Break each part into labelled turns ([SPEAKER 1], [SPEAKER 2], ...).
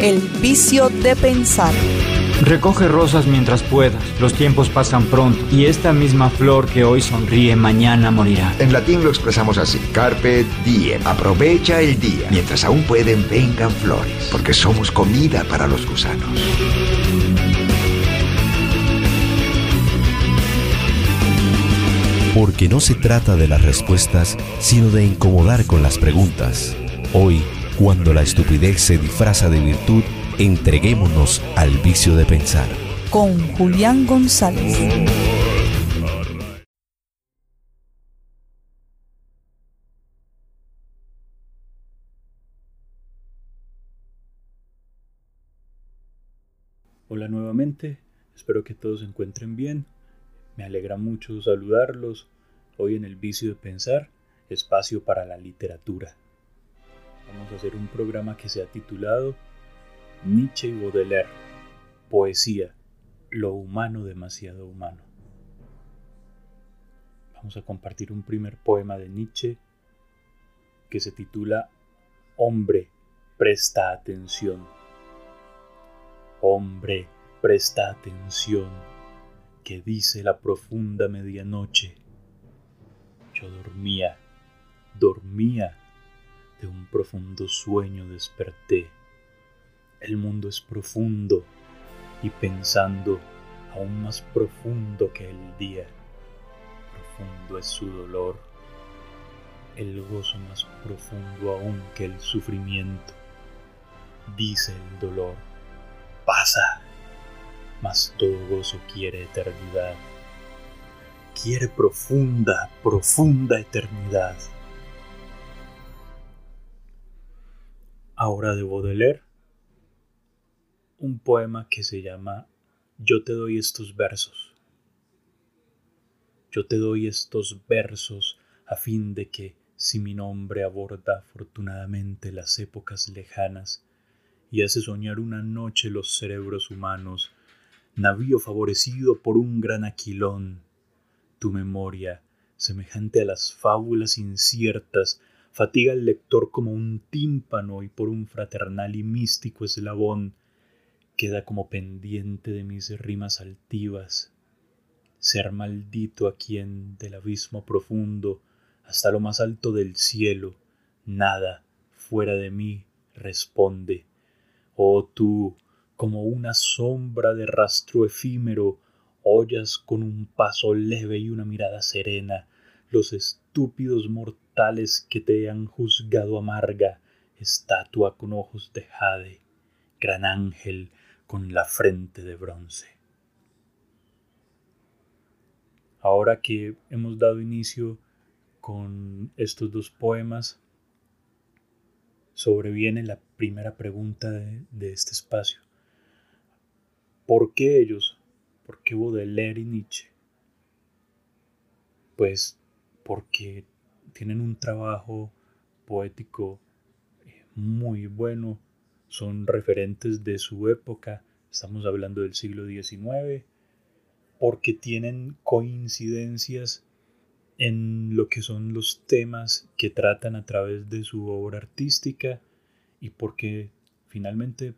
[SPEAKER 1] El vicio de pensar.
[SPEAKER 2] Recoge rosas mientras puedas, los tiempos pasan pronto y esta misma flor que hoy sonríe mañana morirá.
[SPEAKER 3] En latín lo expresamos así, carpe diem, aprovecha el día, mientras aún pueden vengan flores, porque somos comida para los gusanos.
[SPEAKER 4] Porque no se trata de las respuestas, sino de incomodar con las preguntas. Hoy, cuando la estupidez se disfraza de virtud, entreguémonos al vicio de pensar.
[SPEAKER 1] Con Julián González.
[SPEAKER 5] Hola nuevamente, espero que todos se encuentren bien. Me alegra mucho saludarlos hoy en el vicio de pensar, espacio para la literatura. Vamos a hacer un programa que se ha titulado Nietzsche y Baudelaire. Poesía. Lo humano demasiado humano. Vamos a compartir un primer poema de Nietzsche que se titula Hombre, presta atención. Hombre, presta atención, que dice la profunda medianoche. Yo dormía, dormía, de un profundo sueño desperté el mundo es profundo y pensando aún más profundo que el día. Profundo es su dolor, el gozo más profundo aún que el sufrimiento. Dice el dolor, pasa, mas todo gozo quiere eternidad. Quiere profunda, profunda eternidad. Ahora debo de leer un poema que se llama Yo te doy estos versos. Yo te doy estos versos a fin de que, si mi nombre aborda afortunadamente las épocas lejanas y hace soñar una noche los cerebros humanos, navío favorecido por un gran aquilón, tu memoria, semejante a las fábulas inciertas, fatiga al lector como un tímpano y por un fraternal y místico eslabón queda como pendiente de mis rimas altivas, ser maldito a quien del abismo profundo hasta lo más alto del cielo, nada fuera de mí responde. Oh tú, como una sombra de rastro efímero, oyas con un paso leve y una mirada serena los estúpidos mortales que te han juzgado amarga, estatua con ojos de jade, gran ángel con la frente de bronce. Ahora que hemos dado inicio con estos dos poemas, sobreviene la primera pregunta de, este espacio. ¿Por qué ellos? ¿Por qué Baudelaire y Nietzsche? Pues porque tienen un trabajo poético eh, muy bueno, son referentes de su época, estamos hablando del siglo XIX, porque tienen coincidencias en lo que son los temas que tratan a través de su obra artística y porque finalmente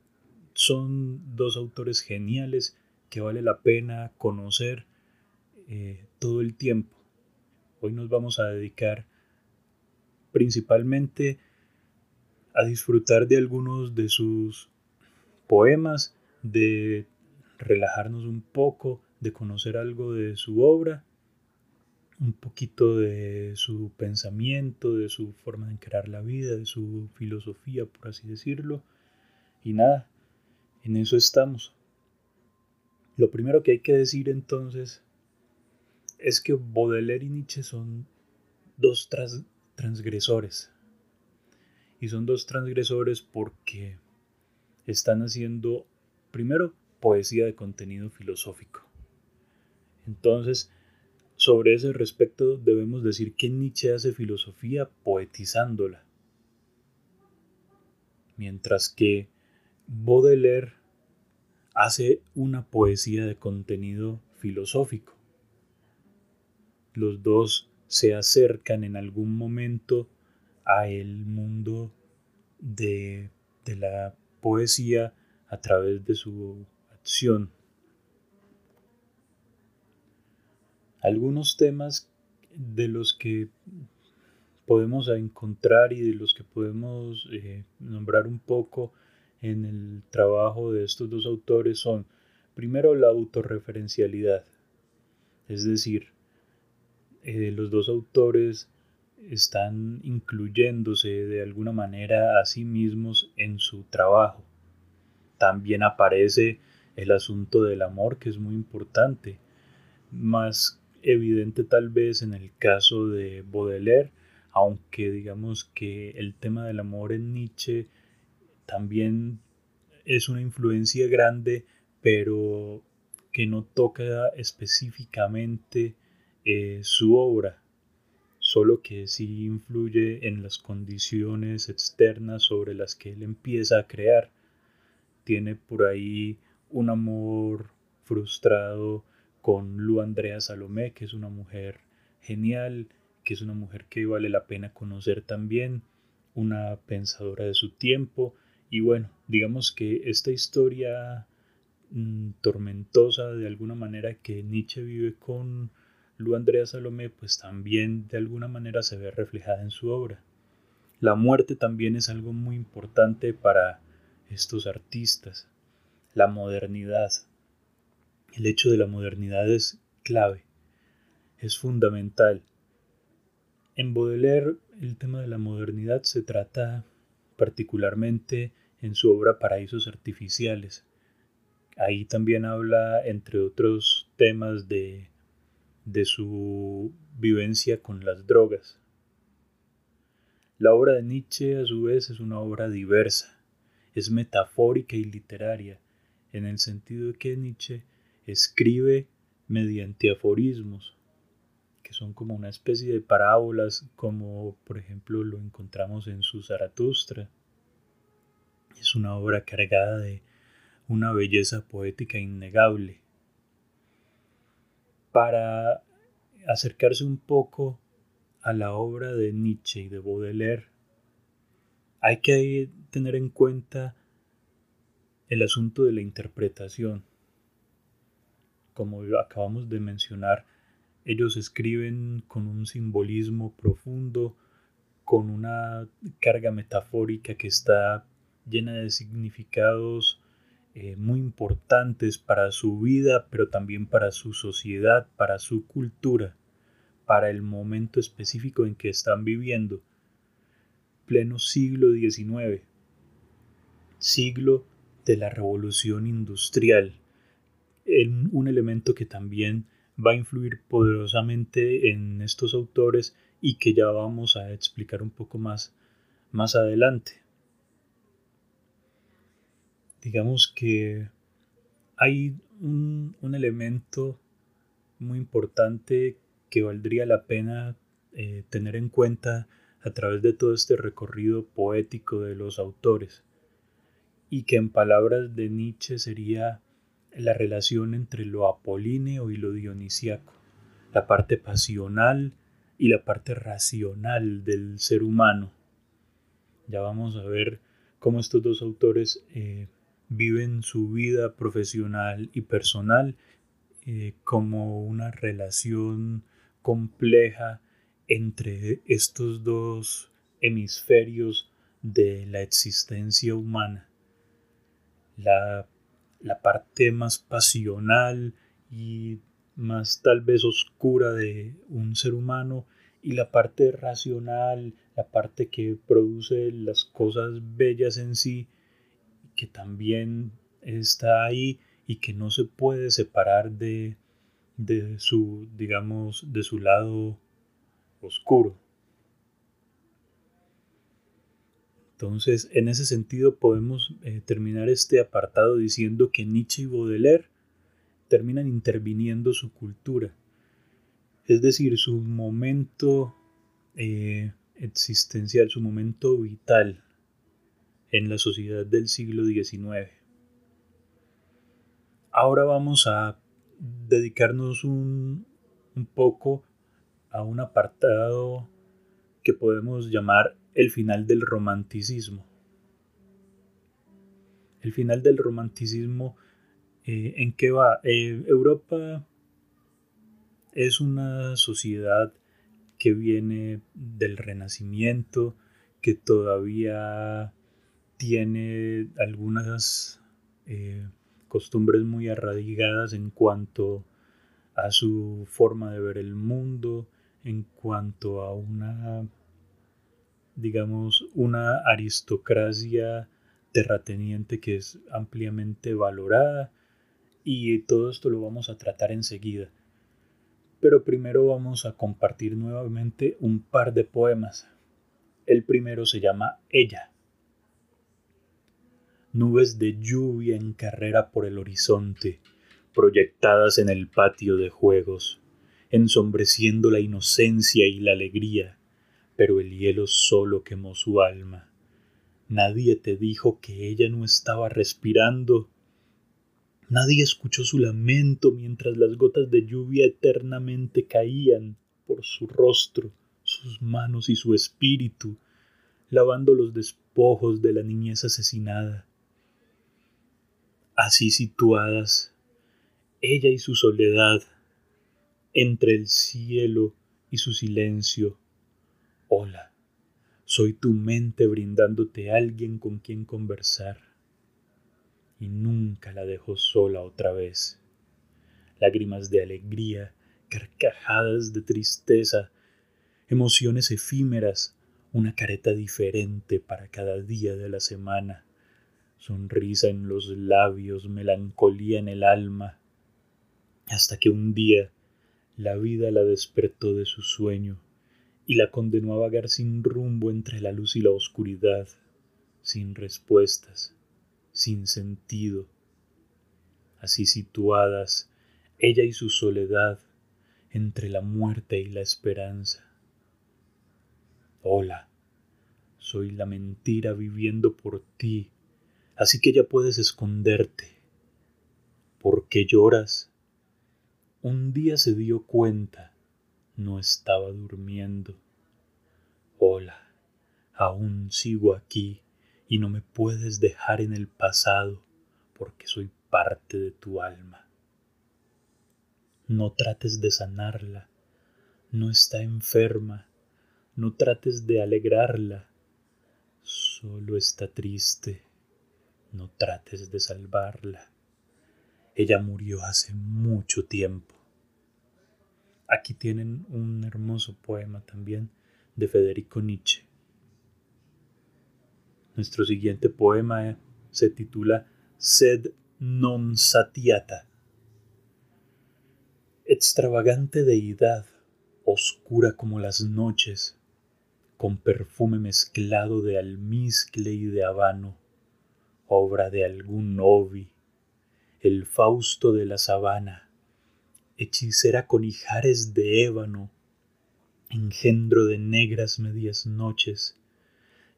[SPEAKER 5] son dos autores geniales que vale la pena conocer eh, todo el tiempo. Hoy nos vamos a dedicar principalmente a disfrutar de algunos de sus poemas, de relajarnos un poco, de conocer algo de su obra, un poquito de su pensamiento, de su forma de encarar la vida, de su filosofía, por así decirlo. Y nada, en eso estamos. Lo primero que hay que decir entonces es que Baudelaire y Nietzsche son dos transgresores, y son dos transgresores porque están haciendo, primero, poesía de contenido filosófico. Entonces, sobre ese respecto debemos decir que Nietzsche hace filosofía poetizándola, mientras que Baudelaire hace una poesía de contenido filosófico. Los dos se acercan en algún momento a el mundo de, la poesía a través de su acción. Algunos temas de los que podemos encontrar y de los que podemos eh, nombrar un poco en el trabajo de estos dos autores son, primero, la autorreferencialidad, es decir, eh, los dos autores están incluyéndose de alguna manera a sí mismos en su trabajo. También aparece el asunto del amor, que es muy importante, más evidente tal vez en el caso de Baudelaire, aunque digamos que el tema del amor en Nietzsche también es una influencia grande, pero que no toca específicamente eh, su obra, solo que sí influye en las condiciones externas sobre las que él empieza a crear. Tiene por ahí un amor frustrado con Lu Andrea Salomé, que es una mujer genial, que es una mujer que vale la pena conocer también, una pensadora de su tiempo. Y bueno, digamos que esta historia mm, tormentosa de alguna manera que Nietzsche vive con Lu Andrea Salomé, pues también de alguna manera se ve reflejada en su obra. La muerte también es algo muy importante para estos artistas. La modernidad. El hecho de la modernidad es clave, es fundamental. En Baudelaire el tema de la modernidad se trata particularmente en su obra Paraísos Artificiales. Ahí también habla, entre otros temas, de de su vivencia con las drogas. La obra de Nietzsche a su vez es una obra diversa, es metafórica y literaria, en el sentido de que Nietzsche escribe mediante aforismos, que son como una especie de parábolas, como por ejemplo lo encontramos en su Zaratustra. Es una obra cargada de una belleza poética innegable para acercarse un poco a la obra de Nietzsche y de Baudelaire, hay que tener en cuenta el asunto de la interpretación. Como acabamos de mencionar, ellos escriben con un simbolismo profundo, con una carga metafórica que está llena de significados eh, muy importantes para su vida, pero también para su sociedad, para su cultura, para el momento específico en que están viviendo. Pleno siglo XIX, siglo de la revolución industrial, un elemento que también va a influir poderosamente en estos autores y que ya vamos a explicar un poco más más adelante digamos que hay un, elemento muy importante que valdría la pena eh, tener en cuenta a través de todo este recorrido poético de los autores y que en palabras de Nietzsche sería la relación entre lo apolíneo y lo dionisiaco, la parte pasional y la parte racional del ser humano. Ya vamos a ver cómo estos dos autores eh, viven su vida profesional y personal eh, como una relación compleja entre estos dos hemisferios de la existencia humana. La, la parte más pasional y más tal vez oscura de un ser humano y la parte racional, la parte que produce las cosas bellas en sí que también está ahí y que no se puede separar de, de su, digamos, de su lado oscuro. Entonces, en ese sentido podemos eh, terminar este apartado diciendo que Nietzsche y Baudelaire terminan interviniendo su cultura, es decir, su momento eh, existencial, su momento vital, en la sociedad del siglo XIX. Ahora vamos a dedicarnos un, poco a un apartado que podemos llamar el final del romanticismo. El final del romanticismo, eh, ¿en qué va? Eh, Europa es una sociedad que viene del Renacimiento, que todavía tiene algunas eh, costumbres muy arraigadas en cuanto a su forma de ver el mundo, en cuanto a una, digamos, una aristocracia terrateniente que es ampliamente valorada y todo esto lo vamos a tratar enseguida. Pero primero vamos a compartir nuevamente un par de poemas. El primero se llama Ella. Nubes de lluvia en carrera por el horizonte, proyectadas en el patio de juegos, ensombreciendo la inocencia y la alegría, pero el hielo solo quemó su alma. Nadie te dijo que ella no estaba respirando. Nadie escuchó su lamento mientras las gotas de lluvia eternamente caían por su rostro, sus manos y su espíritu, lavando los despojos de la niñez asesinada. Así situadas, ella y su soledad, entre el cielo y su silencio. Hola, soy tu mente brindándote alguien con quien conversar. Y nunca la dejo sola otra vez. Lágrimas de alegría, carcajadas de tristeza, emociones efímeras, una careta diferente para cada día de la semana, sonrisa en los labios, melancolía en el alma, hasta que un día la vida la despertó de su sueño y la condenó a vagar sin rumbo entre la luz y la oscuridad, sin respuestas, sin sentido. Así situadas, ella y su soledad, entre la muerte y la esperanza. Hola, soy la mentira viviendo por ti, así que ya puedes esconderte. ¿Por qué lloras? Un día se dio cuenta, no estaba durmiendo. Hola, aún sigo aquí y no me puedes dejar en el pasado porque soy parte de tu alma. No trates de sanarla, no está enferma, no trates de alegrarla, solo está triste, no trates de salvarla. Ella murió hace mucho tiempo. Aquí tienen un hermoso poema también de Federico Nietzsche. Nuestro siguiente poema se titula Sed non satiata. Extravagante deidad, oscura como las noches, con perfume mezclado de almizcle y de habano, obra de algún Ovi, el Fausto de la sabana, hechicera con ijares de ébano, engendro de negras medias noches.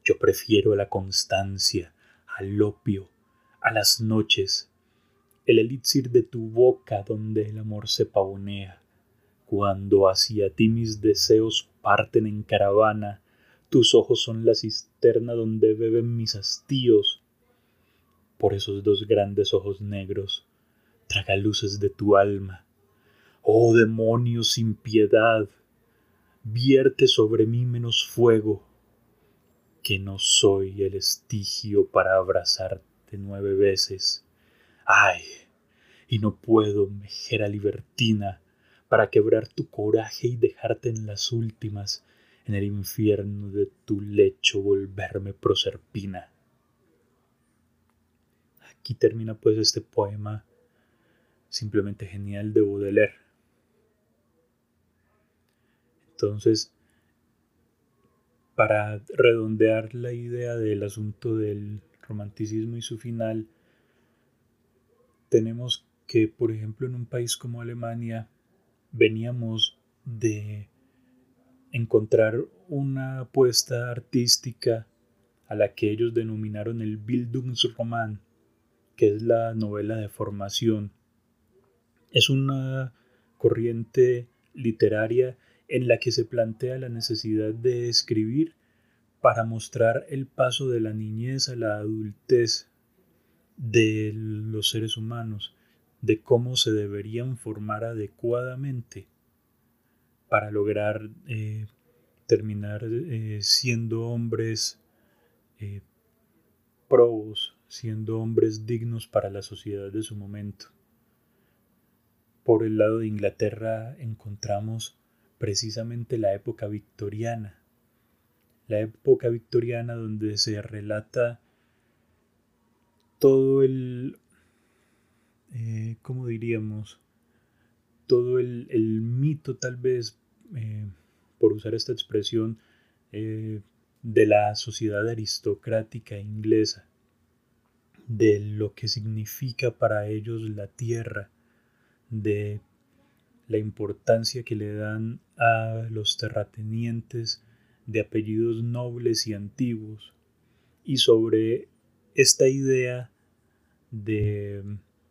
[SPEAKER 5] Yo prefiero la constancia, al opio, a las noches, el elixir de tu boca donde el amor se pavonea, cuando hacia ti mis deseos parten en caravana, tus ojos son la cisterna donde beben mis hastíos. Por esos dos grandes ojos negros, traga luces de tu alma. Oh demonio sin piedad, vierte sobre mí menos fuego, que no soy el estigio para abrazarte nueve veces. Ay, y no puedo, mejera libertina, para quebrar tu coraje y dejarte en las últimas en el infierno de tu lecho volverme proserpina. Aquí termina pues este poema simplemente genial de Baudelaire. Entonces, para redondear la idea del asunto del romanticismo y su final, tenemos que, por ejemplo, en un país como Alemania, veníamos de encontrar una apuesta artística a la que ellos denominaron el Bildungsroman, que es la novela de formación. Es una corriente literaria en la que se plantea la necesidad de escribir para mostrar el paso de la niñez a la adultez, de los seres humanos, de cómo se deberían formar adecuadamente para lograr eh, terminar eh, siendo hombres eh, probos, siendo hombres dignos para la sociedad de su momento. Por el lado de Inglaterra encontramos precisamente la época victoriana, la época victoriana donde se relata todo el, eh, ¿cómo diríamos? Todo el, mito tal vez, eh, por usar esta expresión, eh, de la sociedad aristocrática inglesa, de lo que significa para ellos la tierra, de la importancia que le dan a los terratenientes de apellidos nobles y antiguos, y sobre esta idea de,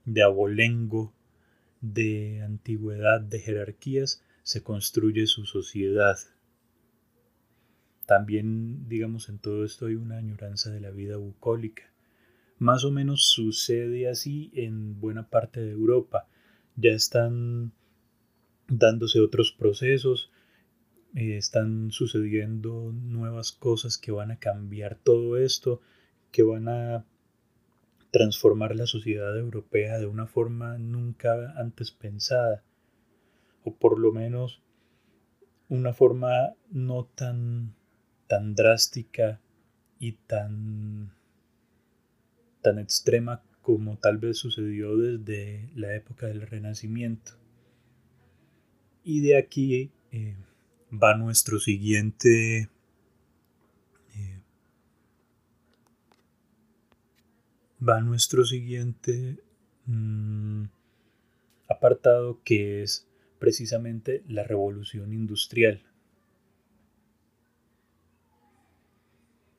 [SPEAKER 5] de abolengo, de antigüedad, de jerarquías, se construye su sociedad. También, digamos, en todo esto hay una añoranza de la vida bucólica. Más o menos sucede así en buena parte de Europa. Ya están dándose otros procesos, eh, están sucediendo nuevas cosas que van a cambiar todo esto, que van a transformar la sociedad europea de una forma nunca antes pensada, o por lo menos una forma no tan, tan drástica y tan, tan extrema como tal vez sucedió desde la época del Renacimiento. Y de aquí eh, va nuestro siguiente va nuestro siguiente mm, apartado que es precisamente la revolución industrial.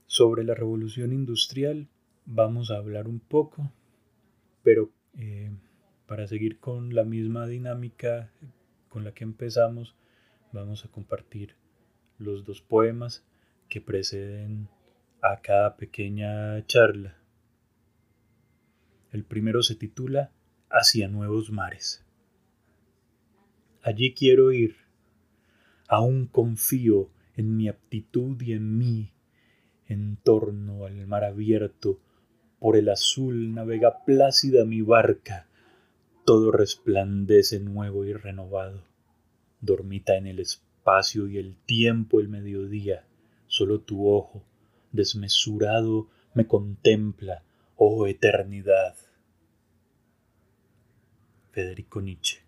[SPEAKER 5] Sobre la revolución industrial vamos a hablar un poco, pero eh, para seguir con la misma dinámica con la que empezamos, vamos a compartir los dos poemas que preceden a cada pequeña charla. El primero se titula Hacia nuevos mares. Allí quiero ir. Aún confío en mi aptitud y en mí. En torno al mar abierto, por el azul navega plácida mi barca. Todo resplandece nuevo y renovado. Dormita en el espacio y el tiempo el mediodía. Solo tu ojo, desmesurado, me contempla, oh eternidad. Federico Nietzsche.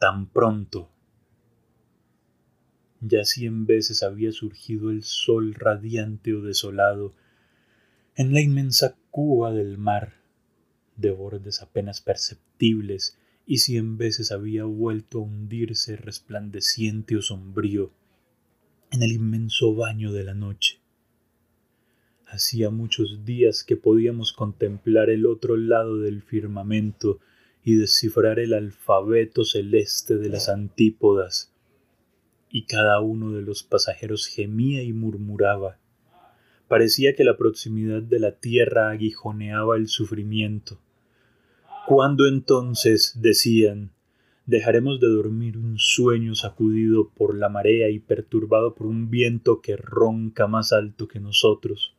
[SPEAKER 5] Tan pronto. Ya cien veces había surgido el sol radiante o desolado en la inmensa cuba del mar, de bordes apenas perceptibles, y cien veces había vuelto a hundirse resplandeciente o sombrío en el inmenso baño de la noche. Hacía muchos días que podíamos contemplar el otro lado del firmamento y descifrar el alfabeto celeste de las antípodas, y cada uno de los pasajeros gemía y murmuraba. Parecía que la proximidad de la tierra aguijoneaba el sufrimiento. ¿Cuándo entonces, decían, dejaremos de dormir un sueño sacudido por la marea y perturbado por un viento que ronca más alto que nosotros?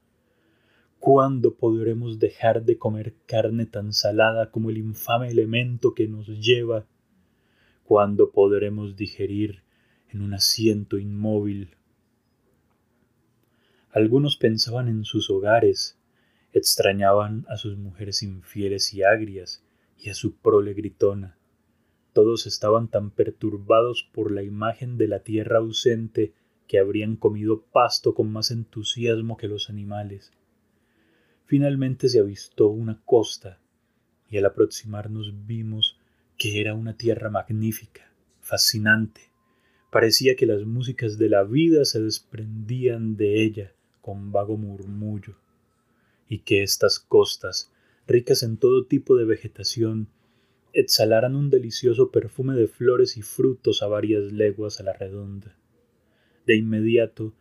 [SPEAKER 5] ¿Cuándo podremos dejar de comer carne tan salada como el infame elemento que nos lleva? ¿Cuándo podremos digerir en un asiento inmóvil? Algunos pensaban en sus hogares, extrañaban a sus mujeres infieles y agrias y a su prole gritona. Todos estaban tan perturbados por la imagen de la tierra ausente que habrían comido pasto con más entusiasmo que los animales. Finalmente se avistó una costa y al aproximarnos vimos que era una tierra magnífica, fascinante. Parecía que las músicas de la vida se desprendían de ella con vago murmullo, y que estas costas, ricas en todo tipo de vegetación, exhalaran un delicioso perfume de flores y frutos a varias leguas a la redonda. De inmediato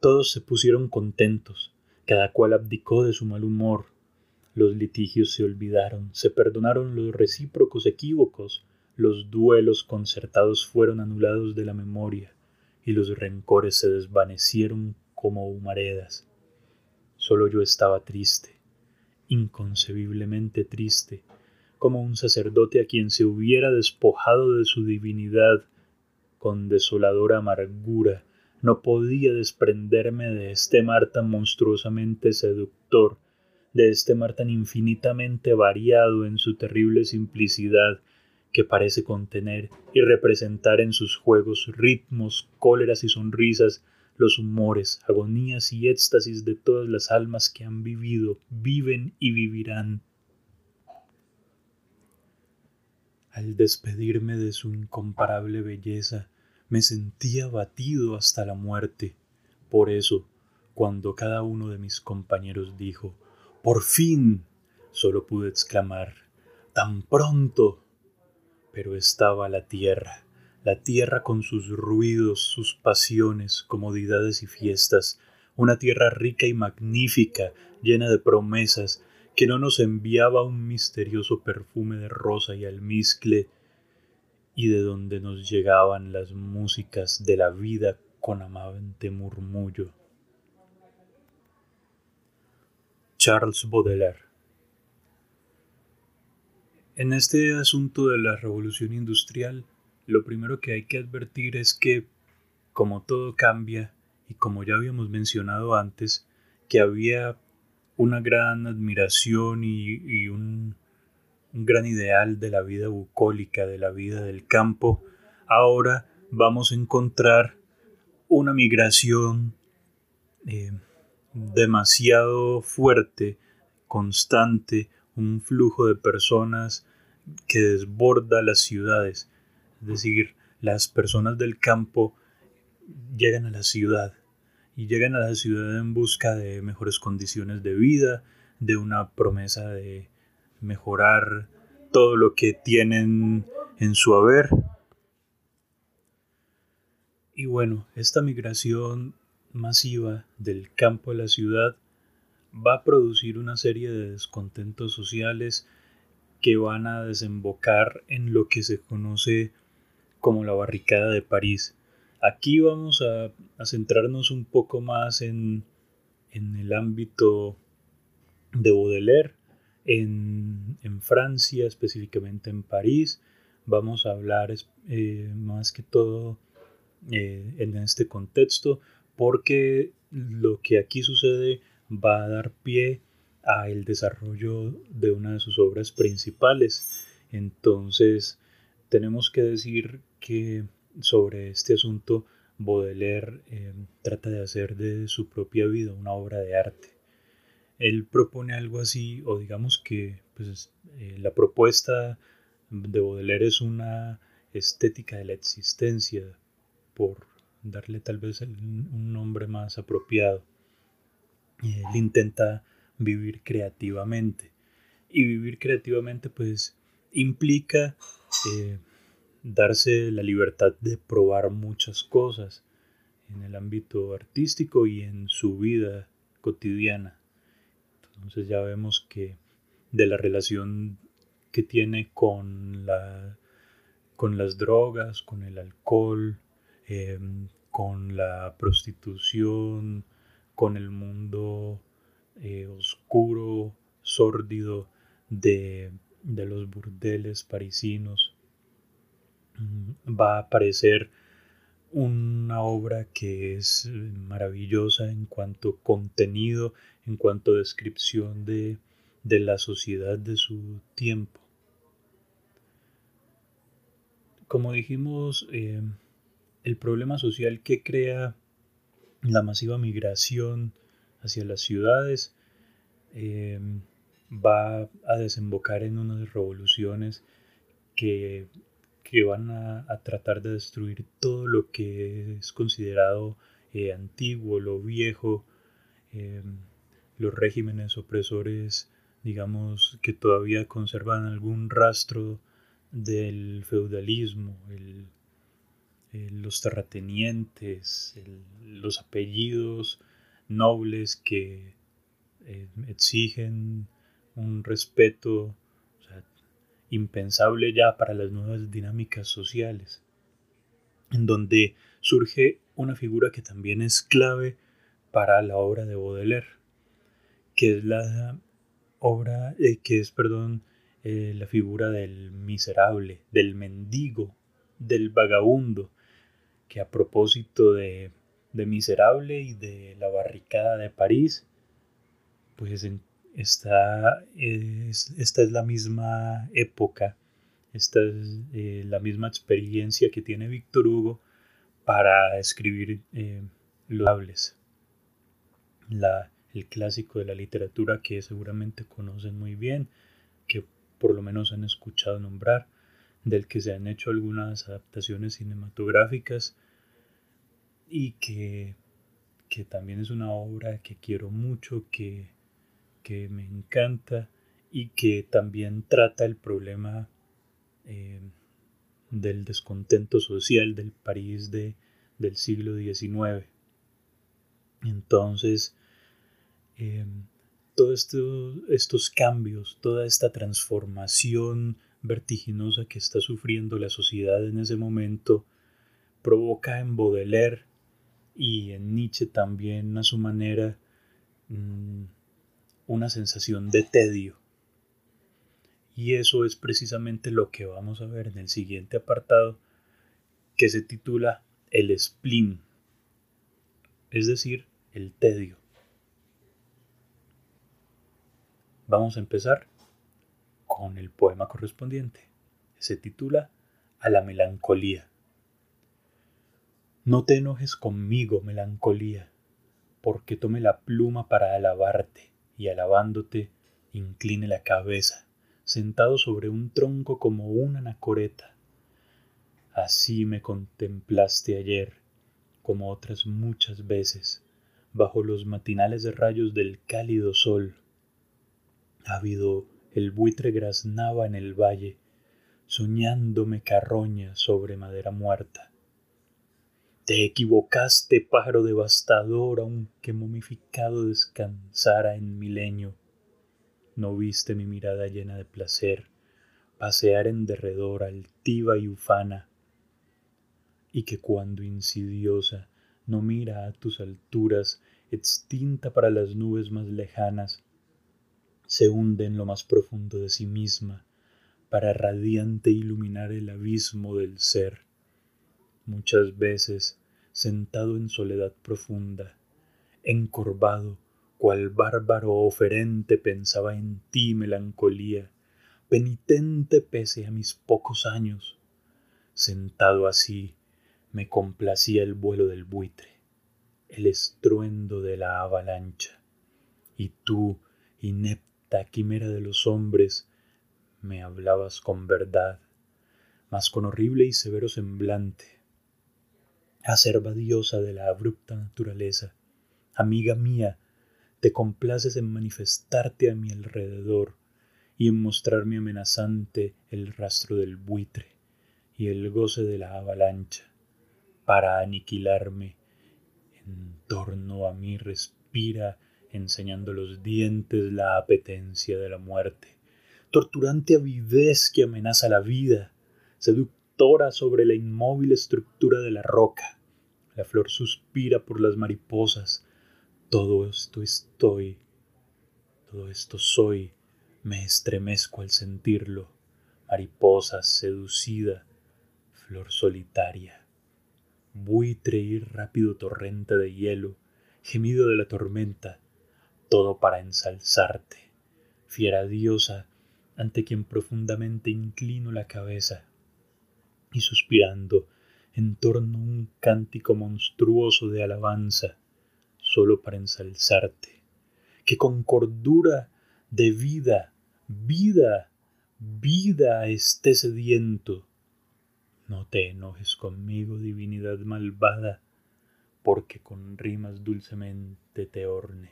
[SPEAKER 5] todos se pusieron contentos, Cada cual abdicó de su mal humor. Los litigios se olvidaron, se perdonaron los recíprocos equívocos, los duelos concertados fueron anulados de la memoria, y los rencores se desvanecieron como humaredas. Solo yo estaba triste, inconcebiblemente triste, como un sacerdote a quien se hubiera despojado de su divinidad con desoladora amargura, no podía desprenderme de este mar tan monstruosamente seductor, de este mar tan infinitamente variado en su terrible simplicidad, que parece contener y representar en sus juegos ritmos, cóleras y sonrisas, los humores, agonías y éxtasis de todas las almas que han vivido, viven y vivirán. Al despedirme de su incomparable belleza, me sentía abatido hasta la muerte. Por eso, cuando cada uno de mis compañeros dijo, Por fin, solo pude exclamar, Tan pronto. Pero estaba la tierra, la tierra con sus ruidos, sus pasiones, comodidades y fiestas, una tierra rica y magnífica, llena de promesas, que no nos enviaba un misterioso perfume de rosa y almizcle, y de donde nos llegaban las músicas de la vida con amable murmullo. Charles Baudelaire En este asunto de la revolución industrial, lo primero que hay que advertir es que, como todo cambia, y como ya habíamos mencionado antes, que había una gran admiración y, un, gran ideal de la vida bucólica, de la vida del campo, ahora vamos a encontrar una migración eh, demasiado fuerte, constante, un flujo de personas que desborda las ciudades. Es decir, las personas del campo llegan a la ciudad y llegan a la ciudad en busca de mejores condiciones de vida, de una promesa de mejorar todo lo que tienen en su haber. Y bueno, esta migración masiva del campo a la ciudad va a producir una serie de descontentos sociales que van a desembocar en lo que se conoce como la barricada de París. Aquí vamos a, centrarnos un poco más en, el ámbito de Baudelaire, en, Francia, específicamente en París. Vamos a hablar eh, más que todo eh, en este contexto, porque lo que aquí sucede va a dar pie a el desarrollo de una de sus obras principales. Entonces, tenemos que decir que sobre este asunto Baudelaire eh, trata de hacer de su propia vida una obra de arte. Él propone algo así, o digamos que pues, eh, la propuesta de Baudelaire es una estética de la existencia, por darle tal vez un nombre más apropiado. Él intenta vivir creativamente. Y vivir creativamente pues implica eh, darse la libertad de probar muchas cosas en el ámbito artístico y en su vida cotidiana. Entonces ya vemos que de la relación que tiene con, la, con las drogas, con el alcohol, em, con la prostitución, con el mundo eh, oscuro, sórdido de, de los burdeles parisinos, Mm, va a aparecer una obra que es maravillosa en cuanto contenido, en cuanto descripción de, la sociedad de su tiempo. Como dijimos, eh, el problema social que crea la masiva migración hacia las ciudades eh, va a desembocar en unas revoluciones que que van a, tratar de destruir todo lo que es considerado eh, antiguo, lo viejo, em, los regímenes opresores, digamos, que todavía conservan algún rastro del feudalismo, los terratenientes, los apellidos nobles que eh, exigen un respeto impensable ya para las nuevas dinámicas sociales, en donde surge una figura que también es clave para la obra de Baudelaire, que es la obra, eh, que es, perdón, eh, la figura del miserable, del mendigo, del vagabundo, que a propósito de, de miserable y de la barricada de París, pues en, esta es, la misma época, esta es eh, la misma experiencia que tiene Víctor Hugo para escribir eh, Hables, la, el clásico de la literatura que seguramente conocen muy bien, que por lo menos han escuchado nombrar, del que se han hecho algunas adaptaciones cinematográficas y que, que también es una obra que quiero mucho, que que me encanta y que también trata el problema eh, del descontento social del París de, del siglo XIX. Entonces, eh, todos estos cambios, toda esta transformación vertiginosa que está sufriendo la sociedad en ese momento, provoca en Baudelaire y en Nietzsche también a su manera mm, una sensación de tedio. Y eso es precisamente lo que vamos a ver en el siguiente apartado que se titula el spleen, es decir, el tedio. Vamos a empezar con el poema correspondiente. Se titula A la melancolía. No te enojes conmigo, melancolía, porque tome la pluma para alabarte y alabándote incline la cabeza, sentado sobre un tronco como una anacoreta. Así me contemplaste ayer, como otras muchas veces, bajo los matinales rayos del cálido sol. Ávido el buitre graznaba en el valle, soñándome carroña sobre madera muerta. Te equivocaste, pájaro devastador, aunque momificado descansara en mi leño. No viste mi mirada llena de placer, pasear en derredor altiva y ufana, y que cuando insidiosa no mira a tus alturas, extinta para las nubes más lejanas, se hunde en lo más profundo de sí misma, para radiante iluminar el abismo del ser muchas veces sentado en soledad profunda, encorvado, cual bárbaro oferente pensaba en ti melancolía, penitente pese a mis pocos años. Sentado así, me complacía el vuelo del buitre, el estruendo de la avalancha, y tú, inepta quimera de los hombres, me hablabas con verdad, mas con horrible y severo semblante, acerba diosa de la abrupta naturaleza, amiga mía, te complaces en manifestarte a mi alrededor y en mostrarme amenazante el rastro del buitre y el goce de la avalancha, para aniquilarme. En torno a mí respira, enseñando los dientes, la apetencia de la muerte, torturante avidez que amenaza la vida, sobre la inmóvil estructura de la roca. La flor suspira por las mariposas. Todo esto estoy, todo esto soy, me estremezco al sentirlo. Mariposa seducida, flor solitaria, buitre y rápido torrente de hielo, gemido de la tormenta, todo para ensalzarte, fiera diosa ante quien profundamente inclino la cabeza y suspirando en torno a un cántico monstruoso de alabanza, solo para ensalzarte, que con cordura de vida, vida, vida esté sediento. No te enojes conmigo, divinidad malvada, porque con rimas dulcemente te orne.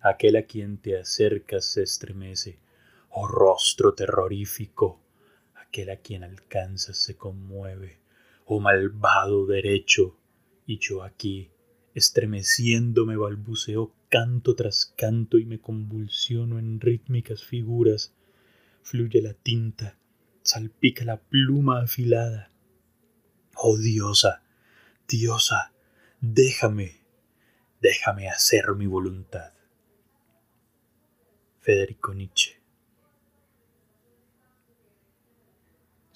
[SPEAKER 5] Aquel a quien te acercas se estremece, oh rostro terrorífico, aquel a quien alcanzas se conmueve, oh malvado derecho, y yo aquí, Estremeciéndome balbuceo canto tras canto y me convulsiono en rítmicas figuras. Fluye la tinta, salpica la pluma afilada. Oh diosa, diosa, déjame, déjame hacer mi voluntad. Federico Nietzsche.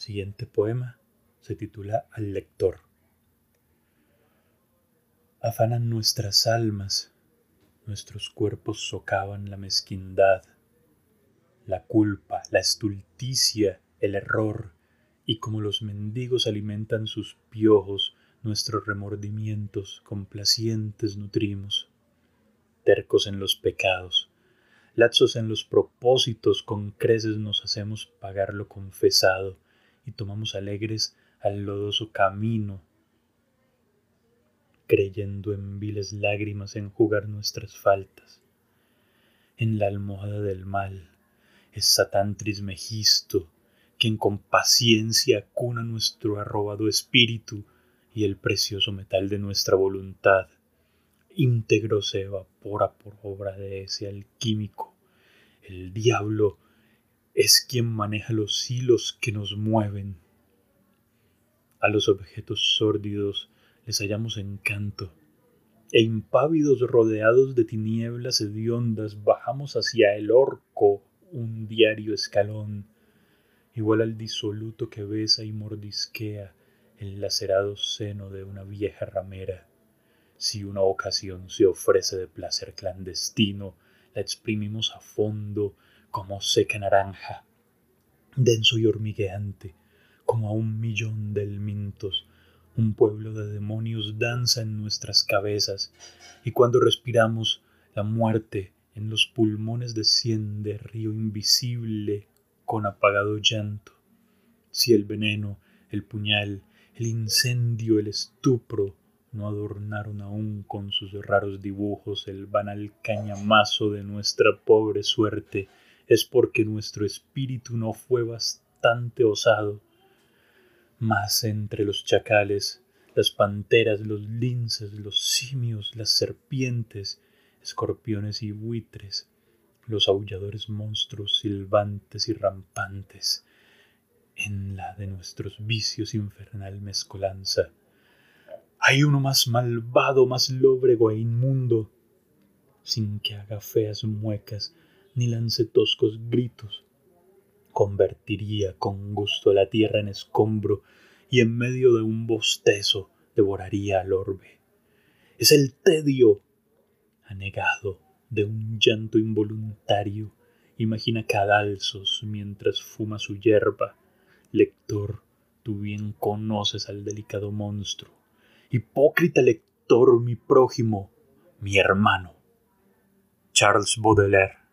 [SPEAKER 5] Siguiente poema. Se titula Al lector. Afanan nuestras almas, nuestros cuerpos socavan la mezquindad, la culpa, la estulticia, el error, y como los mendigos alimentan sus piojos, nuestros remordimientos complacientes nutrimos. Tercos en los pecados, lazos en los propósitos, con creces nos hacemos pagar lo confesado, y tomamos alegres al lodoso camino creyendo en viles lágrimas enjugar nuestras faltas. En la almohada del mal es Satán Trismegisto, quien con paciencia cuna nuestro arrobado espíritu y el precioso metal de nuestra voluntad. Íntegro se evapora por obra de ese alquímico. El diablo es quien maneja los hilos que nos mueven. A los objetos sórdidos les hallamos encanto, e impávidos rodeados de tinieblas hediondas bajamos hacia el orco un diario escalón, igual al disoluto que besa y mordisquea el lacerado seno de una vieja ramera. Si una ocasión se ofrece de placer clandestino, la exprimimos a fondo como seca naranja, denso y hormigueante, como a un millón de elmintos un pueblo de demonios danza en nuestras cabezas y cuando respiramos la muerte en los pulmones desciende río invisible con apagado llanto. Si el veneno, el puñal, el incendio, el estupro no adornaron aún con sus raros dibujos el banal cañamazo de nuestra pobre suerte, es porque nuestro espíritu no fue bastante osado mas entre los chacales, las panteras, los linces, los simios, las serpientes, escorpiones y buitres, los aulladores monstruos silbantes y rampantes, en la de nuestros vicios infernal mezcolanza. Hay uno más malvado, más lóbrego e inmundo, sin que haga feas muecas ni lance toscos gritos, convertiría con gusto la tierra en escombro y en medio de un bostezo devoraría al orbe. Es el tedio anegado de un llanto involuntario. Imagina cadalzos mientras fuma su hierba. Lector, tú bien conoces al delicado monstruo. Hipócrita lector, mi prójimo, mi hermano. Charles Baudelaire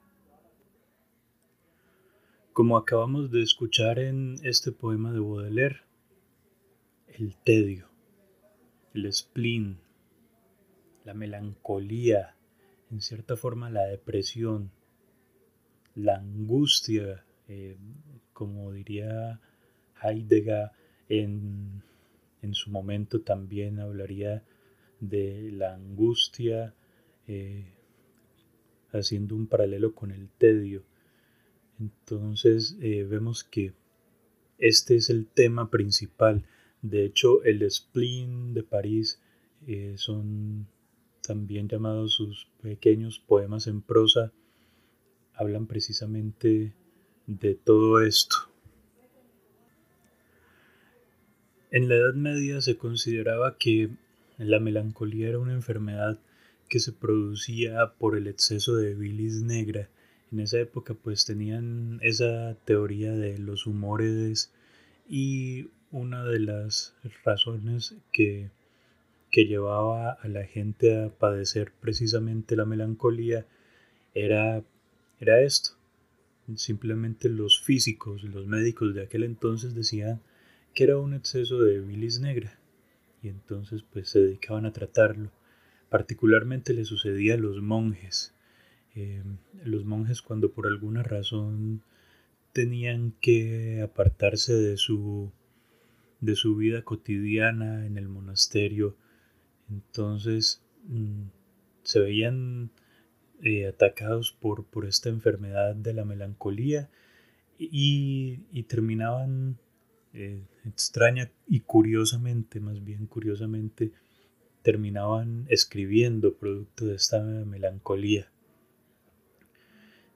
[SPEAKER 5] como acabamos de escuchar en este poema de Baudelaire, el tedio, el spleen, la melancolía, en cierta forma la depresión, la angustia, eh, como diría Heidegger en, su momento también hablaría de la angustia, eh, haciendo un paralelo con el tedio entonces eh, vemos que este es el tema principal. De hecho, el spleen de París eh, son también llamados sus pequeños poemas en prosa. Hablan precisamente de todo esto. En la Edad Media se consideraba que la melancolía era una enfermedad que se producía por el exceso de bilis negra en esa época pues tenían esa teoría de los humores y una de las razones que, que llevaba a la gente a padecer precisamente la melancolía era, era esto. Simplemente los físicos, los médicos de aquel entonces decían que era un exceso de bilis negra y entonces pues se dedicaban a tratarlo. Particularmente le sucedía a los monjes eh, los monjes cuando por alguna razón tenían que apartarse de su de su vida cotidiana en el monasterio entonces mm, se veían eh, atacados por, por, esta enfermedad de la melancolía y, terminaban eh, extraña y curiosamente, más bien curiosamente, terminaban escribiendo producto de esta melancolía.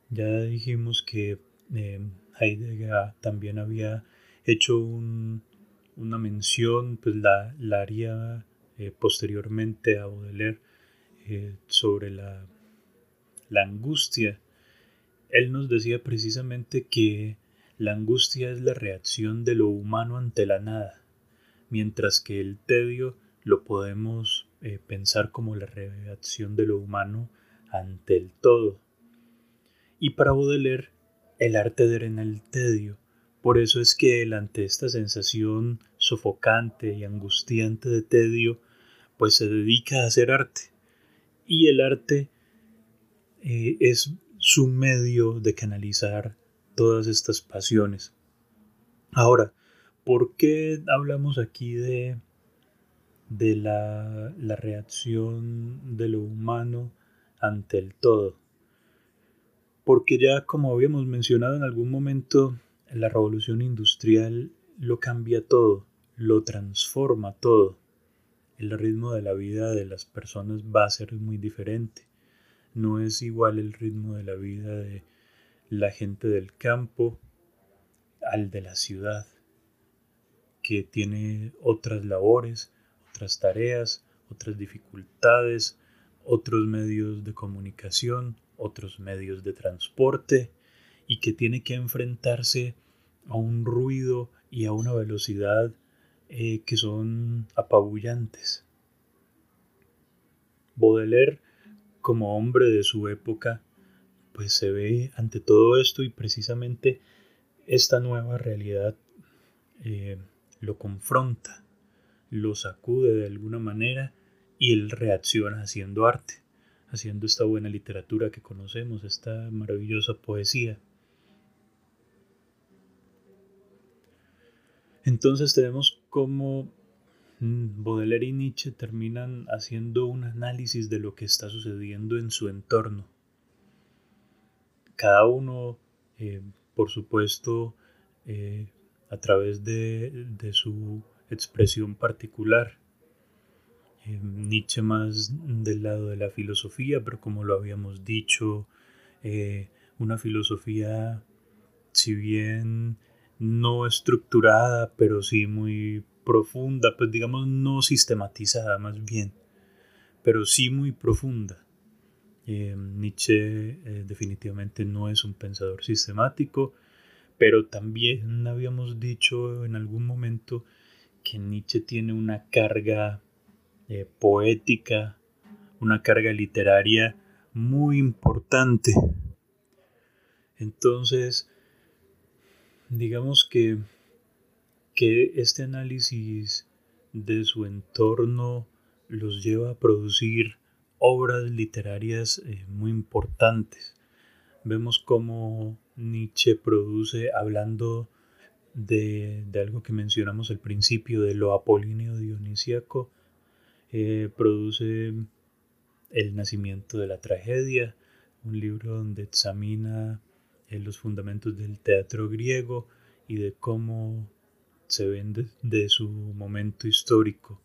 [SPEAKER 5] Ya dijimos que eh, Heidegger también había hecho una mención, pues la, haría eh, posteriormente a Baudelaire eh, sobre la, la angustia. Él nos decía precisamente que la angustia es la reacción de lo humano ante la nada, mientras que el tedio lo podemos eh, pensar como la reacción de lo humano ante el todo. Y para Baudelaire, el arte drena el tedio. Por eso es que él, ante esta sensación sofocante y angustiante de tedio, pues se dedica a hacer arte. Y el arte eh, es su medio de canalizar todas estas pasiones. Ahora, ¿por qué hablamos aquí de, de la, la reacción de lo humano ante el todo? Porque ya como habíamos mencionado en algún momento, la revolución industrial lo cambia todo, lo transforma todo el ritmo de la vida de las personas va a ser muy diferente. No es igual el ritmo de la vida de la gente del campo al de la ciudad, que tiene otras labores, otras tareas, otras dificultades, otros medios de comunicación, otros medios de transporte, y que tiene que enfrentarse a un ruido y a una velocidad eh, que son apabullantes. Baudelaire, como hombre de su época, pues se ve ante todo esto y precisamente esta nueva realidad eh, lo confronta, lo sacude de alguna manera y él reacciona haciendo arte, haciendo esta buena literatura que conocemos, esta maravillosa poesía. Entonces tenemos como mm, Baudelaire y Nietzsche terminan haciendo un análisis de lo que está sucediendo en su entorno. Cada uno, eh, por supuesto, eh, a través de, su expresión particular. Eh, Nietzsche más del lado de la filosofía, pero como lo habíamos dicho, una filosofía, si bien no estructurada, pero sí muy profunda, pues digamos no sistematizada más bien, pero sí muy profunda. Eh, Nietzsche eh, definitivamente no es un pensador sistemático, pero también habíamos dicho en algún momento que Nietzsche tiene una carga eh, poética, una carga literaria muy importante. Entonces, digamos que, que este análisis de su entorno los lleva a producir obras literarias eh, muy importantes. Vemos cómo Nietzsche produce, hablando de, algo que mencionamos al principio, de lo apolíneo dionisíaco, eh, produce El nacimiento de la tragedia, un libro donde examina en los fundamentos del teatro griego y de cómo se ven de, su momento histórico.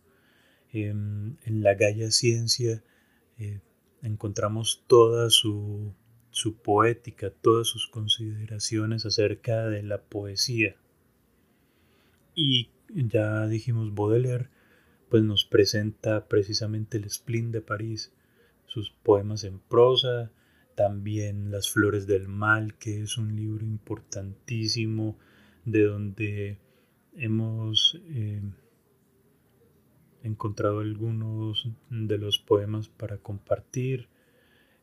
[SPEAKER 5] en la Gaia Ciencia eh, encontramos toda su, su poética, todas sus consideraciones acerca de la poesía. Y ya dijimos Baudelaire, pues nos presenta precisamente el spleen de París, sus poemas en prosa, también Las Flores del Mal, que es un libro importantísimo de donde hemos eh, encontrado algunos de los poemas para compartir,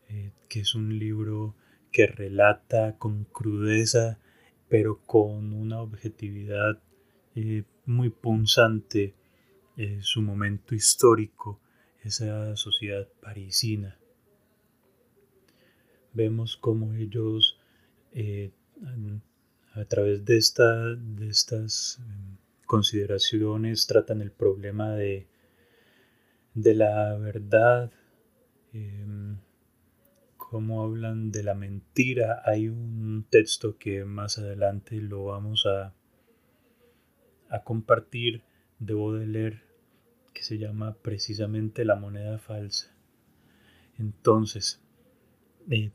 [SPEAKER 5] eh, que es un libro que relata con crudeza, pero con una objetividad eh, muy punzante su momento histórico, esa sociedad parisina vemos cómo ellos eh, a través de, esta, de estas em, consideraciones tratan el problema de, de la verdad, em, cómo hablan de la mentira. Hay un texto que más adelante lo vamos a, a compartir de leer que se llama precisamente la moneda falsa. Entonces, eh,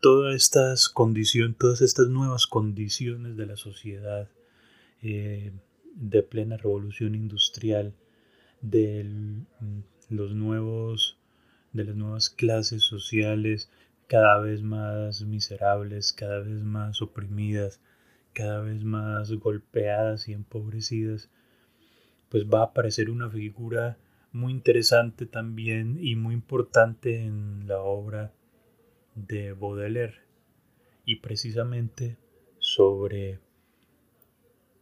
[SPEAKER 5] todas estas condiciones, todas estas nuevas condiciones de la sociedad eh, de plena revolución industrial, de los nuevos, de las nuevas clases sociales cada vez más miserables, cada vez más oprimidas, cada vez más golpeadas y empobrecidas, pues va a aparecer una figura muy interesante también y muy importante en la obra de Baudelaire. Y precisamente sobre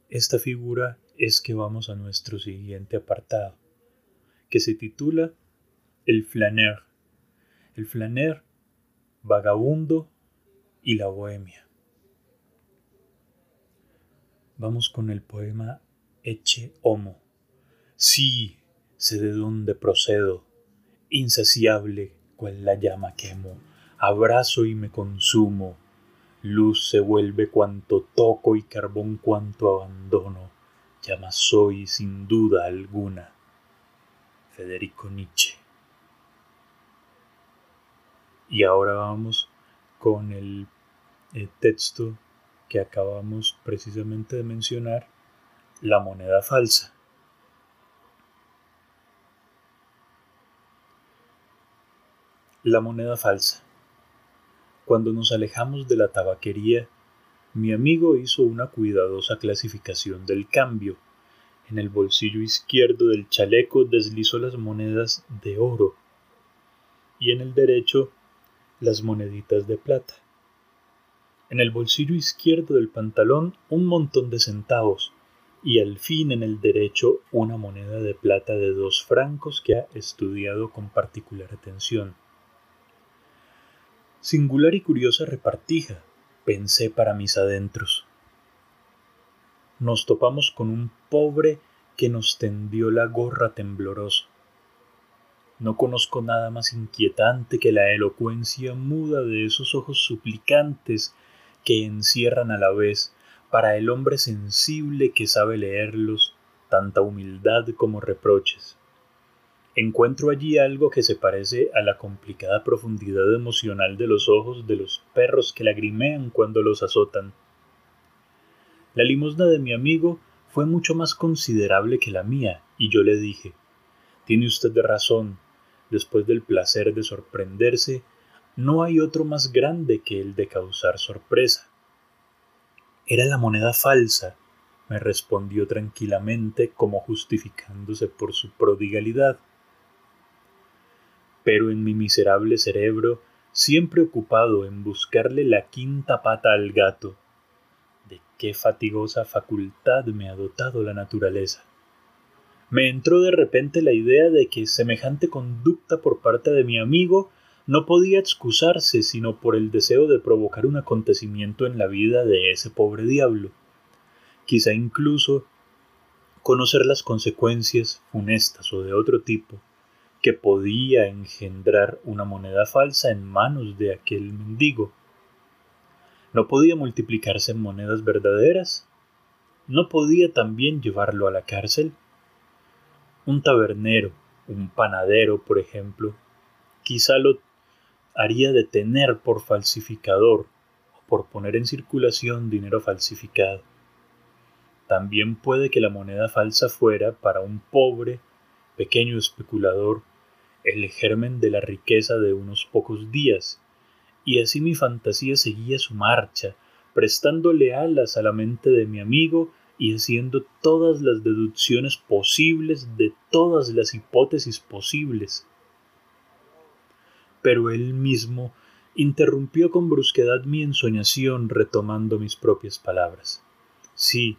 [SPEAKER 5] esta figura es que vamos a nuestro siguiente apartado que se titula El flaner. El flaner vagabundo y la bohemia. Vamos con el poema Eche Homo sí sé de dónde procedo insaciable cual la llama quemo abrazo y me consumo, luz se vuelve cuanto toco y carbón cuanto abandono, llama soy sin duda alguna. Federico Nietzsche. Y ahora vamos con el, el texto que acabamos precisamente de mencionar, la moneda falsa. La moneda falsa. Cuando nos alejamos de la tabaquería, mi amigo hizo una cuidadosa clasificación del cambio. En el bolsillo izquierdo del chaleco deslizó las monedas de oro y en el derecho las moneditas de plata. En el bolsillo izquierdo del pantalón un montón de centavos y al fin en el derecho una moneda de plata de dos francos que ha estudiado con particular atención. Singular y curiosa repartija, pensé para mis adentros. Nos topamos con un pobre que nos tendió la gorra tembloroso. No conozco nada más inquietante que la elocuencia muda de esos ojos suplicantes que encierran a la vez, para el hombre sensible que sabe leerlos, tanta humildad como reproches encuentro allí algo que se parece a la complicada profundidad emocional de los ojos de los perros que lagrimean cuando los azotan. La limosna de mi amigo fue mucho más considerable que la mía, y yo le dije Tiene usted razón, después del placer de sorprenderse, no hay otro más grande que el de causar sorpresa. Era la moneda falsa, me respondió tranquilamente como justificándose por su prodigalidad pero en mi miserable cerebro, siempre ocupado en buscarle la quinta pata al gato, de qué fatigosa facultad me ha dotado la naturaleza. Me entró de repente la idea de que semejante conducta por parte de mi amigo no podía excusarse sino por el deseo de provocar un acontecimiento en la vida de ese pobre diablo. Quizá incluso conocer las consecuencias funestas o de otro tipo que podía engendrar una moneda falsa en manos de aquel mendigo. ¿No podía multiplicarse en monedas verdaderas? ¿No podía también llevarlo a la cárcel? Un tabernero, un panadero, por ejemplo, quizá lo haría detener por falsificador o por poner en circulación dinero falsificado. También puede que la moneda falsa fuera para un pobre, pequeño especulador el germen de la riqueza de unos pocos días, y así mi fantasía seguía su marcha, prestándole alas a la mente de mi amigo y haciendo todas las deducciones posibles de todas las hipótesis posibles. Pero él mismo interrumpió con brusquedad mi ensoñación retomando mis propias palabras. Sí,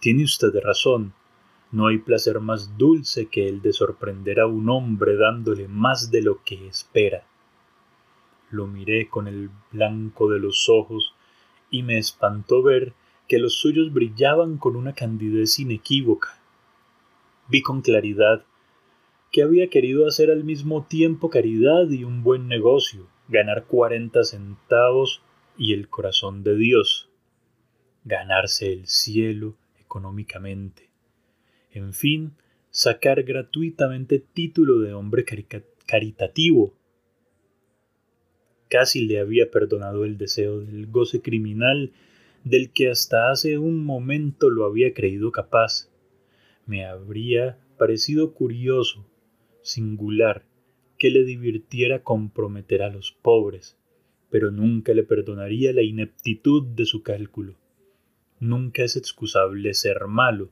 [SPEAKER 5] tiene usted razón, no hay placer más dulce que el de sorprender a un hombre dándole más de lo que espera. Lo miré con el blanco de los ojos y me espantó ver que los suyos brillaban con una candidez inequívoca. Vi con claridad que había querido hacer al mismo tiempo caridad y un buen negocio, ganar 40 centavos y el corazón de Dios, ganarse el cielo económicamente, en fin, sacar gratuitamente título de hombre caritativo. Casi le había perdonado el deseo del goce criminal del que hasta hace un momento lo había creído capaz. Me habría parecido curioso, singular, que le divirtiera comprometer a los pobres, pero nunca le perdonaría la ineptitud de su cálculo. Nunca es excusable ser malo,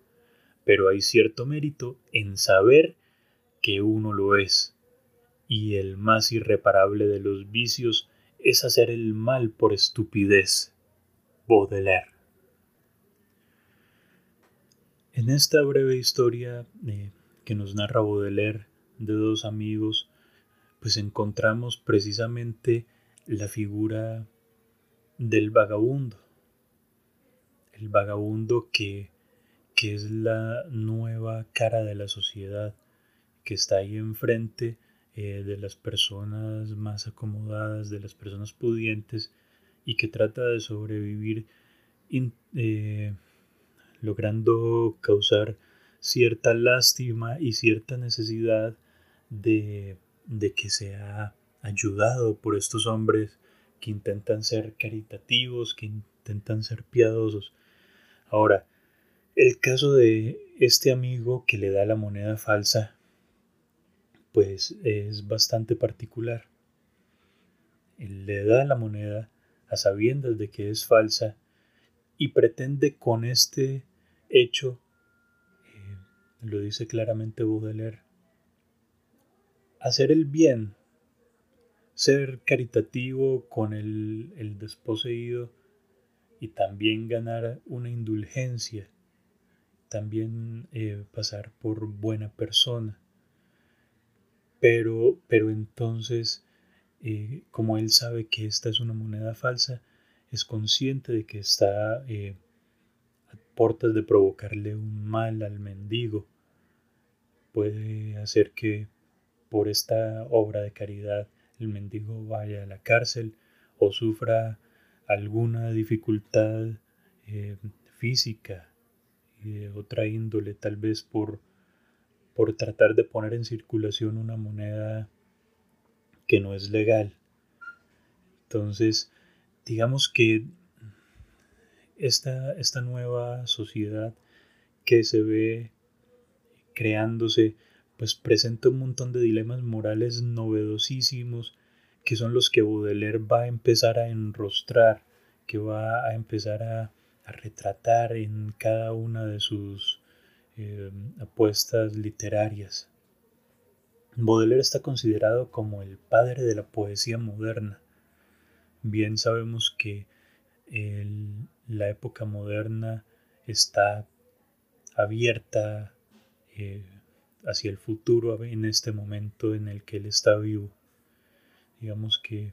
[SPEAKER 5] pero hay cierto mérito en saber que uno lo es, y el más irreparable de los vicios es hacer el mal por estupidez. Baudelaire. En esta breve historia eh, que nos narra Baudelaire de dos amigos, pues encontramos precisamente la figura del vagabundo. El vagabundo que, que es la nueva cara de la sociedad, que está ahí enfrente eh, de las personas más acomodadas, de las personas pudientes, y que trata de sobrevivir eh, logrando causar cierta lástima y cierta necesidad de, de que sea ayudado por estos hombres que intentan ser caritativos, que intentan ser piadosos. Ahora, el caso de este amigo que le da la moneda falsa, pues es bastante particular. Le da la moneda a sabiendas de que es falsa y pretende con este hecho, eh, lo dice claramente Baudelaire, hacer el bien, ser caritativo con el, el desposeído y también ganar una indulgencia, también eh, pasar por buena persona. Pero, pero entonces eh, como él sabe que esta es una moneda falsa, es consciente de que está eh, a puertas de provocarle un mal al mendigo. Puede hacer que por esta obra de caridad el mendigo vaya a la cárcel o sufra alguna dificultad física otra índole, tal vez por, por tratar de poner en circulación una moneda que no es legal. Entonces, digamos que esta, esta nueva sociedad que se ve creándose, pues presenta un montón de dilemas morales novedosísimos que son los que Baudelaire va a empezar a enrostrar, que va a empezar a, retratar en cada una de sus eh, apuestas literarias. Baudelaire está considerado como el padre de la poesía moderna. Bien sabemos que la época moderna está abierta eh, hacia el futuro en este momento en el que él está vivo. Digamos que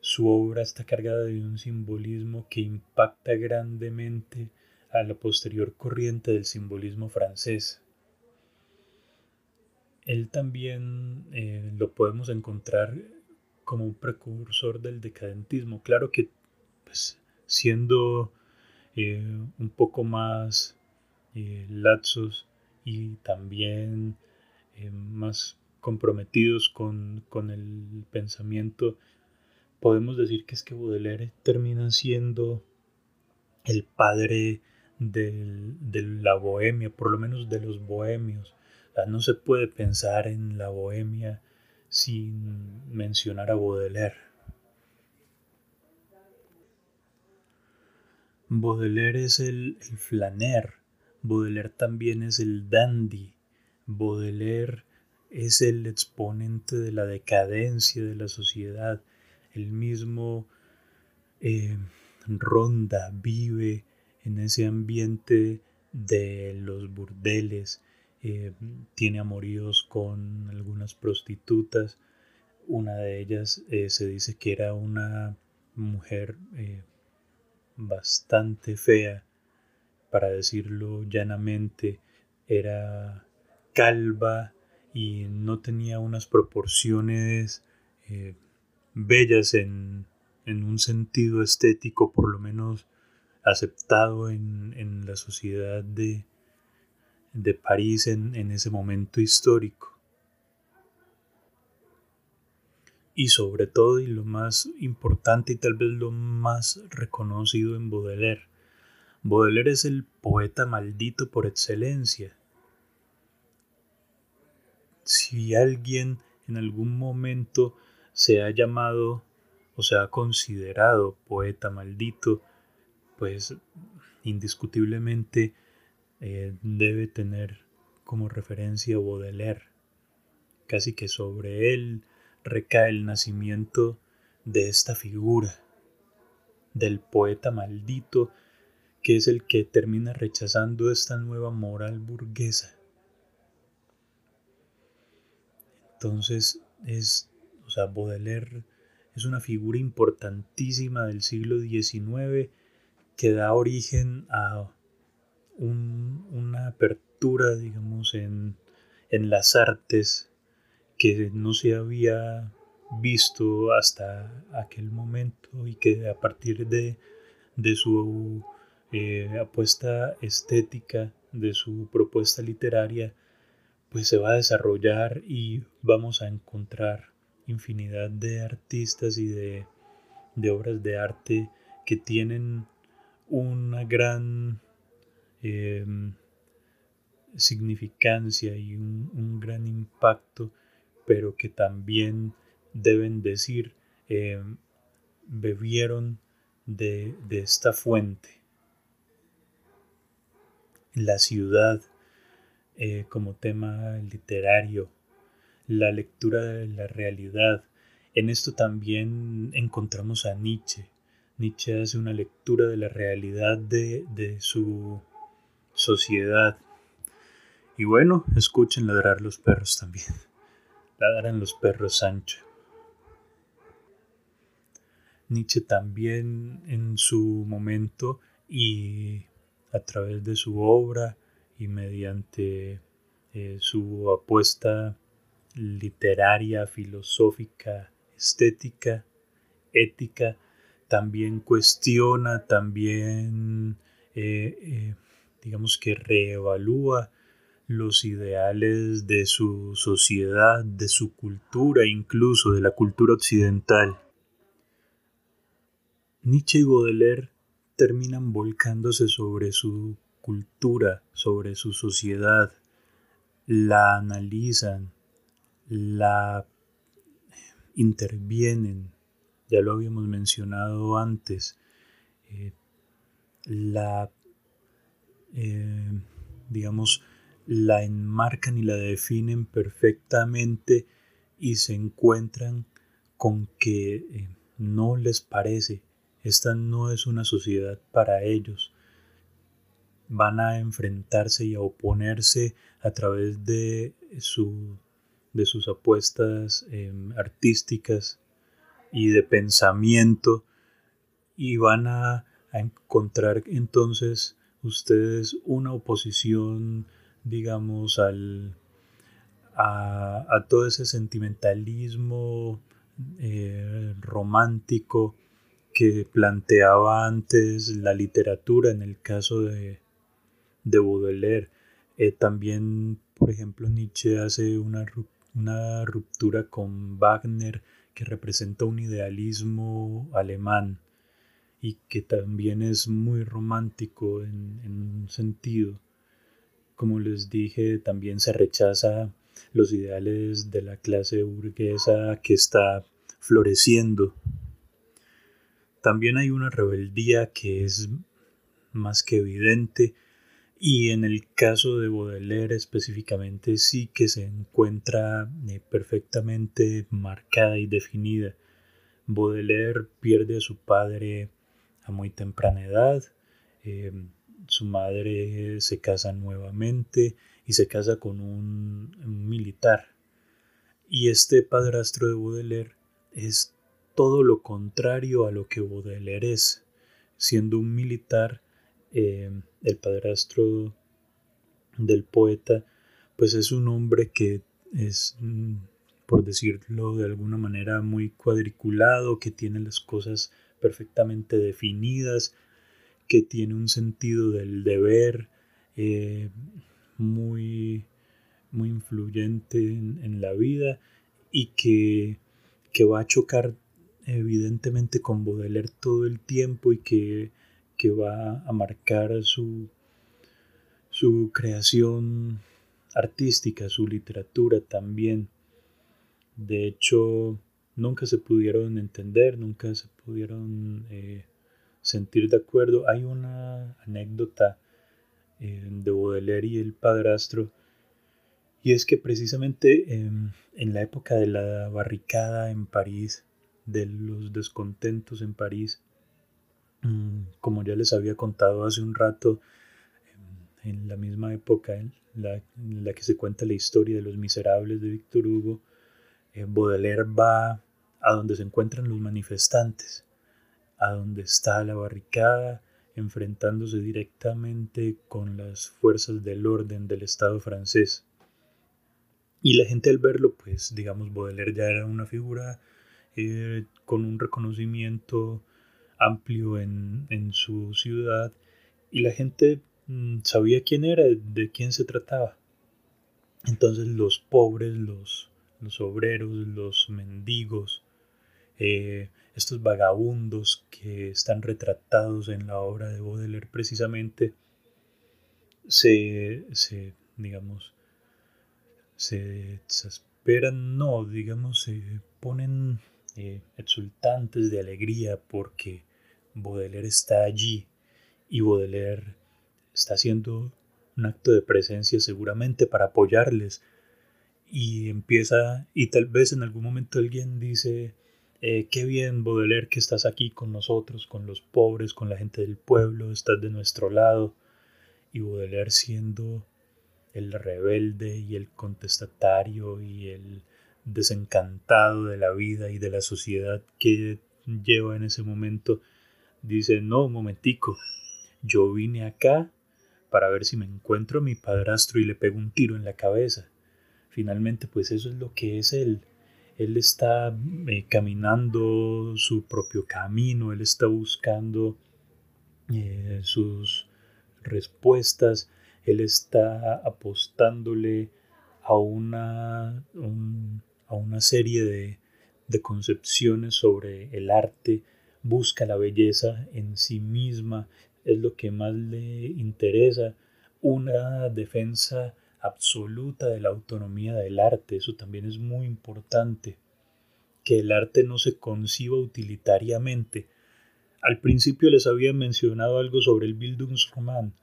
[SPEAKER 5] su obra está cargada de un simbolismo que impacta grandemente a la posterior corriente del simbolismo francés. Él también eh, lo podemos encontrar como un precursor del decadentismo. Claro que pues, siendo eh, un poco más eh, laxos y también más comprometidos con, el pensamiento, podemos decir que es que Baudelaire termina siendo el padre de la bohemia, por lo menos de los bohemios no se puede pensar en la bohemia sin mencionar a Baudelaire. Baudelaire es el, el flaner, Baudelaire también es el dandy, Baudelaire es el exponente de la decadencia de la sociedad, el mismo eh, ronda, vive en ese ambiente de los burdeles, eh, tiene amoríos con algunas prostitutas. Una de ellas eh, se dice que era una mujer bastante fea, para decirlo llanamente, era calva y no tenía unas proporciones bellas en, un sentido estético, por lo menos aceptado en, la sociedad de, de París en, en ese momento histórico. Y sobre todo, y lo más importante y tal vez lo más reconocido en Baudelaire, Baudelaire es el poeta maldito por excelencia. Si alguien en algún momento se ha llamado o se ha considerado poeta maldito, pues indiscutiblemente eh, debe tener como referencia Baudelaire. Casi que sobre él recae el nacimiento de esta figura, del poeta maldito que es el que termina rechazando esta nueva moral burguesa. Entonces es, Baudelaire es una figura importantísima del siglo XIX que da origen a una apertura, digamos, en, en las artes que no se había visto hasta aquel momento y que a partir de, de su eh, apuesta estética de su propuesta literaria, pues se va a desarrollar y vamos a encontrar infinidad de artistas y de, obras de arte que tienen una gran em, significancia y un, gran impacto, pero que también deben decir em, bebieron de esta fuente. La ciudad eh, como tema literario, la lectura de la realidad. En esto también encontramos a Nietzsche. Nietzsche hace una lectura de la realidad de, de su sociedad. Y bueno, escuchen ladrar los perros también. Ladran los perros Sancho. Nietzsche también en su momento y a través de su obra y mediante eh, su apuesta literaria, filosófica, estética, ética, también cuestiona, también eh, eh, digamos que reevalúa los ideales de su sociedad, de su cultura, incluso de la cultura occidental. Nietzsche y Baudelaire terminan volcándose sobre su cultura, sobre su sociedad, la analizan, la intervienen, ya lo habíamos mencionado antes, eh, la, eh, digamos, la enmarcan y la definen perfectamente y se encuentran con que eh, no les parece esta no es una sociedad para ellos. Van a enfrentarse y a oponerse a través de, su, de sus apuestas em, artísticas y de pensamiento y van a, encontrar entonces ustedes una oposición digamos al a, todo ese sentimentalismo eh, romántico que planteaba antes la literatura en el caso de, de Baudelaire. Eh, también, por ejemplo, Nietzsche hace una, una ruptura con Wagner que representa un idealismo alemán y que también es muy romántico en, un sentido. Como les dije, también se rechaza los ideales de la clase burguesa que está floreciendo también hay una rebeldía que es más que evidente y en el caso de Baudelaire específicamente sí que se encuentra eh, perfectamente marcada y definida. Baudelaire pierde a su padre a muy temprana edad, eh, su madre se casa nuevamente y se casa con un militar. Y este padrastro de Baudelaire es todo lo contrario a lo que Baudelaire es. Siendo un militar, eh, el padrastro del poeta, pues es un hombre que es, mm, por decirlo de alguna manera, muy cuadriculado, que tiene las cosas perfectamente definidas, que tiene un sentido del deber eh, muy, muy influyente en, la vida y que, que, va a chocar evidentemente con Baudelaire todo el tiempo y que, que va a marcar su, su creación artística, su literatura también. De hecho, nunca se pudieron entender, nunca se pudieron eh, sentir de acuerdo. Hay una anécdota eh, de Baudelaire y el padrastro, y es que precisamente em, en la época de la barricada en París, de los descontentos en París, como ya les había contado hace un rato, em, en la misma época en la, que se cuenta la historia de los miserables de Víctor Hugo, eh, Baudelaire va a donde se encuentran los manifestantes, a donde está la barricada, enfrentándose directamente con las fuerzas del orden del Estado francés. Y la gente al verlo, pues digamos, Baudelaire ya era una figura eh, con un reconocimiento amplio en, su ciudad y la gente mm, sabía quién era, de quién se trataba. Entonces los pobres, los, los obreros, los mendigos, eh, estos vagabundos que están retratados en la obra de Baudelaire precisamente se, se digamos, se exasperan, no, digamos, se ponen eh, exultantes de alegría porque Baudelaire está allí y Baudelaire está haciendo un acto de presencia seguramente para apoyarles y empieza y tal vez en algún momento alguien dice eh, qué bien, Baudelaire, que estás aquí con nosotros, con los pobres, con la gente del pueblo, estás de nuestro lado. Y Baudelaire siendo el rebelde y el contestatario y el desencantado de la vida y de la sociedad que lleva en ese momento, dice, no, un momentico, yo vine acá para ver si me encuentro a mi padrastro y le pego un tiro en la cabeza. Finalmente, pues eso es lo que es él él está eh, caminando su propio camino, él está buscando eh, sus respuestas, él está apostándole a una, a una serie de, de concepciones sobre el arte, busca la belleza en sí misma, es lo que más le interesa, una defensa absoluta de la autonomía del arte. Eso también es muy importante. Que el arte no se conciba utilitariamente. Al principio les había mencionado algo sobre el Bildungsroman,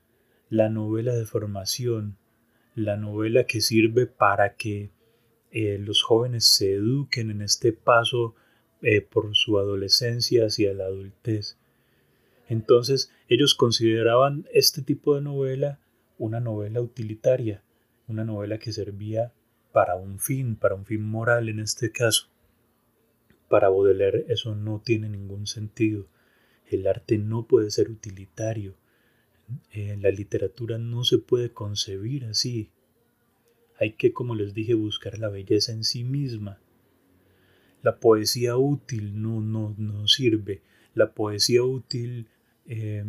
[SPEAKER 5] la novela de formación, la novela que sirve para que eh, los jóvenes se eduquen en este paso eh, por su adolescencia hacia la adultez. Entonces ellos consideraban este tipo de novela una novela utilitaria, una novela que servía para un fin, para un fin moral en este caso. Para Baudelaire eso no tiene ningún sentido. El arte no puede ser utilitario. Eh, la literatura no se puede concebir así. Hay que, como les dije, buscar la belleza en sí misma. La poesía útil no, no, no sirve. La poesía útil eh,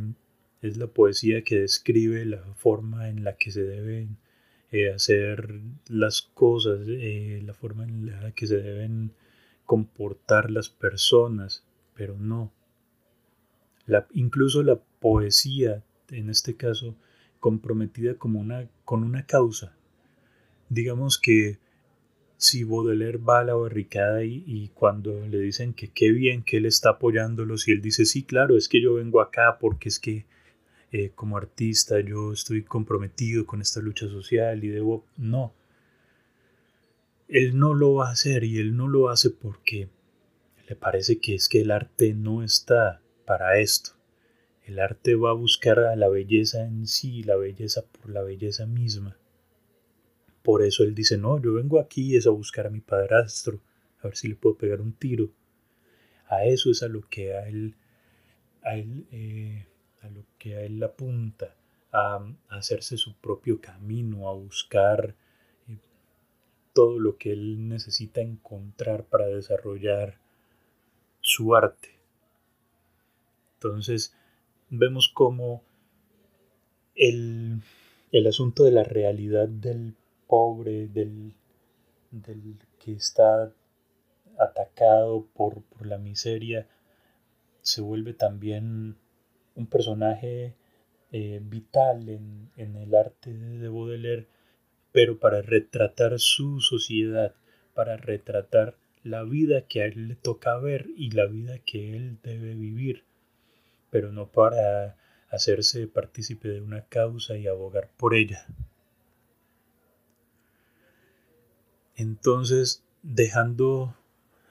[SPEAKER 5] es la poesía que describe la forma en la que se deben eh, hacer las cosas, eh, la forma en la que se deben comportar las personas, pero no. La, incluso la poesía, en este caso, comprometida como una, con una causa. Digamos que si Baudelaire va a la barricada y, y, cuando le dicen que qué bien que él está apoyándolos y él dice, sí, claro, es que yo vengo acá porque es que eh, como artista yo estoy comprometido con esta lucha social y debo... No. Él no lo va a hacer y él no lo hace porque le parece que es que el arte no está para esto. El arte va a buscar a la belleza en sí, la belleza por la belleza misma. Por eso él dice, no, yo vengo aquí es a buscar a mi padrastro, a ver si le puedo pegar un tiro. A eso es a lo que a él, a él eh, a lo que a él apunta, a, hacerse su propio camino, a buscar eh, todo lo que él necesita encontrar para desarrollar su arte. Entonces vemos cómo el, el asunto de la realidad del pobre, del, del que está atacado por, por, la miseria, se vuelve también un personaje eh, vital en, en, el arte de Baudelaire, pero para retratar su sociedad, para retratar la vida que a él le toca ver y la vida que él debe vivir, pero no para hacerse partícipe de una causa y abogar por ella. Entonces, dejando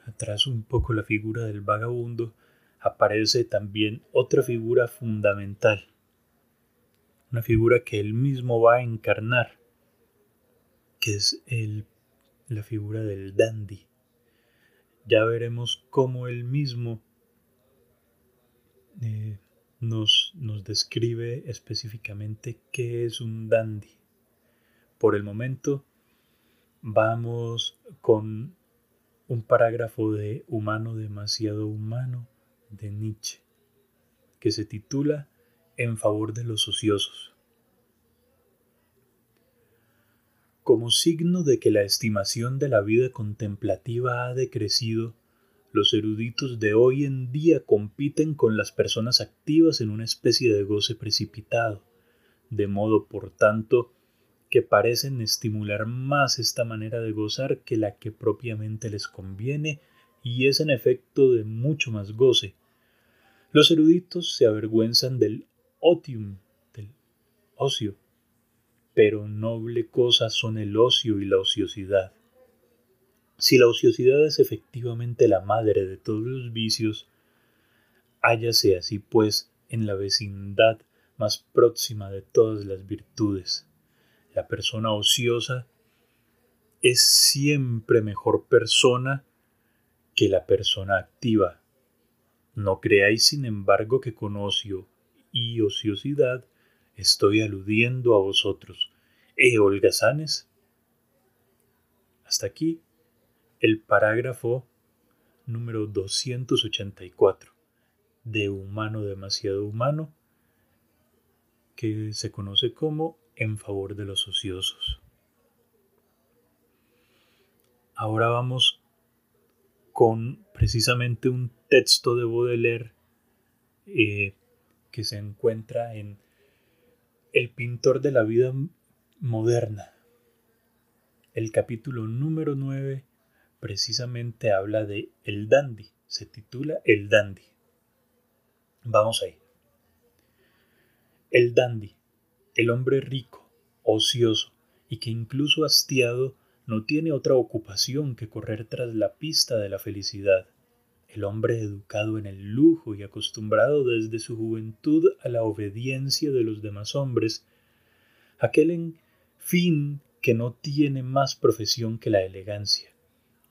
[SPEAKER 5] atrás un poco la figura del vagabundo, aparece también otra figura fundamental, una figura que él mismo va a encarnar, que es la figura del dandy. Ya veremos cómo él mismo eh, nos, nos describe específicamente qué es un dandy. Por el momento vamos con un parágrafo de Humano demasiado humano de Nietzsche, que se titula En favor de los ociosos. Como signo de que la estimación de la vida contemplativa ha decrecido, los eruditos de hoy en día compiten con las personas activas en una especie de goce precipitado, de modo, por tanto, que parecen estimular más esta manera de gozar que la que propiamente les conviene y es en efecto de mucho más goce. Los eruditos se avergüenzan del otium, del ocio, pero noble cosa son el ocio y la ociosidad. Si la ociosidad es efectivamente la madre de todos los vicios, hállase así pues en la vecindad más próxima de todas las virtudes. La persona ociosa es siempre mejor persona que la persona activa. No creáis, sin embargo, que con ocio y ociosidad estoy aludiendo a vosotros. ¿Eh, holgazanes? Hasta aquí el parágrafo número 284 de Humano demasiado humano, que se conoce como en favor de los ociosos. Ahora vamos con precisamente un texto de Baudelaire eh, que se encuentra en El pintor de la vida moderna. El capítulo número 9 precisamente habla de el dandy, se titula El dandy. Vamos ahí. El dandy el hombre rico, ocioso y que incluso hastiado no tiene otra ocupación que correr tras la pista de la felicidad. El hombre educado en el lujo y acostumbrado desde su juventud a la obediencia de los demás hombres, aquel en fin que no tiene más profesión que la elegancia,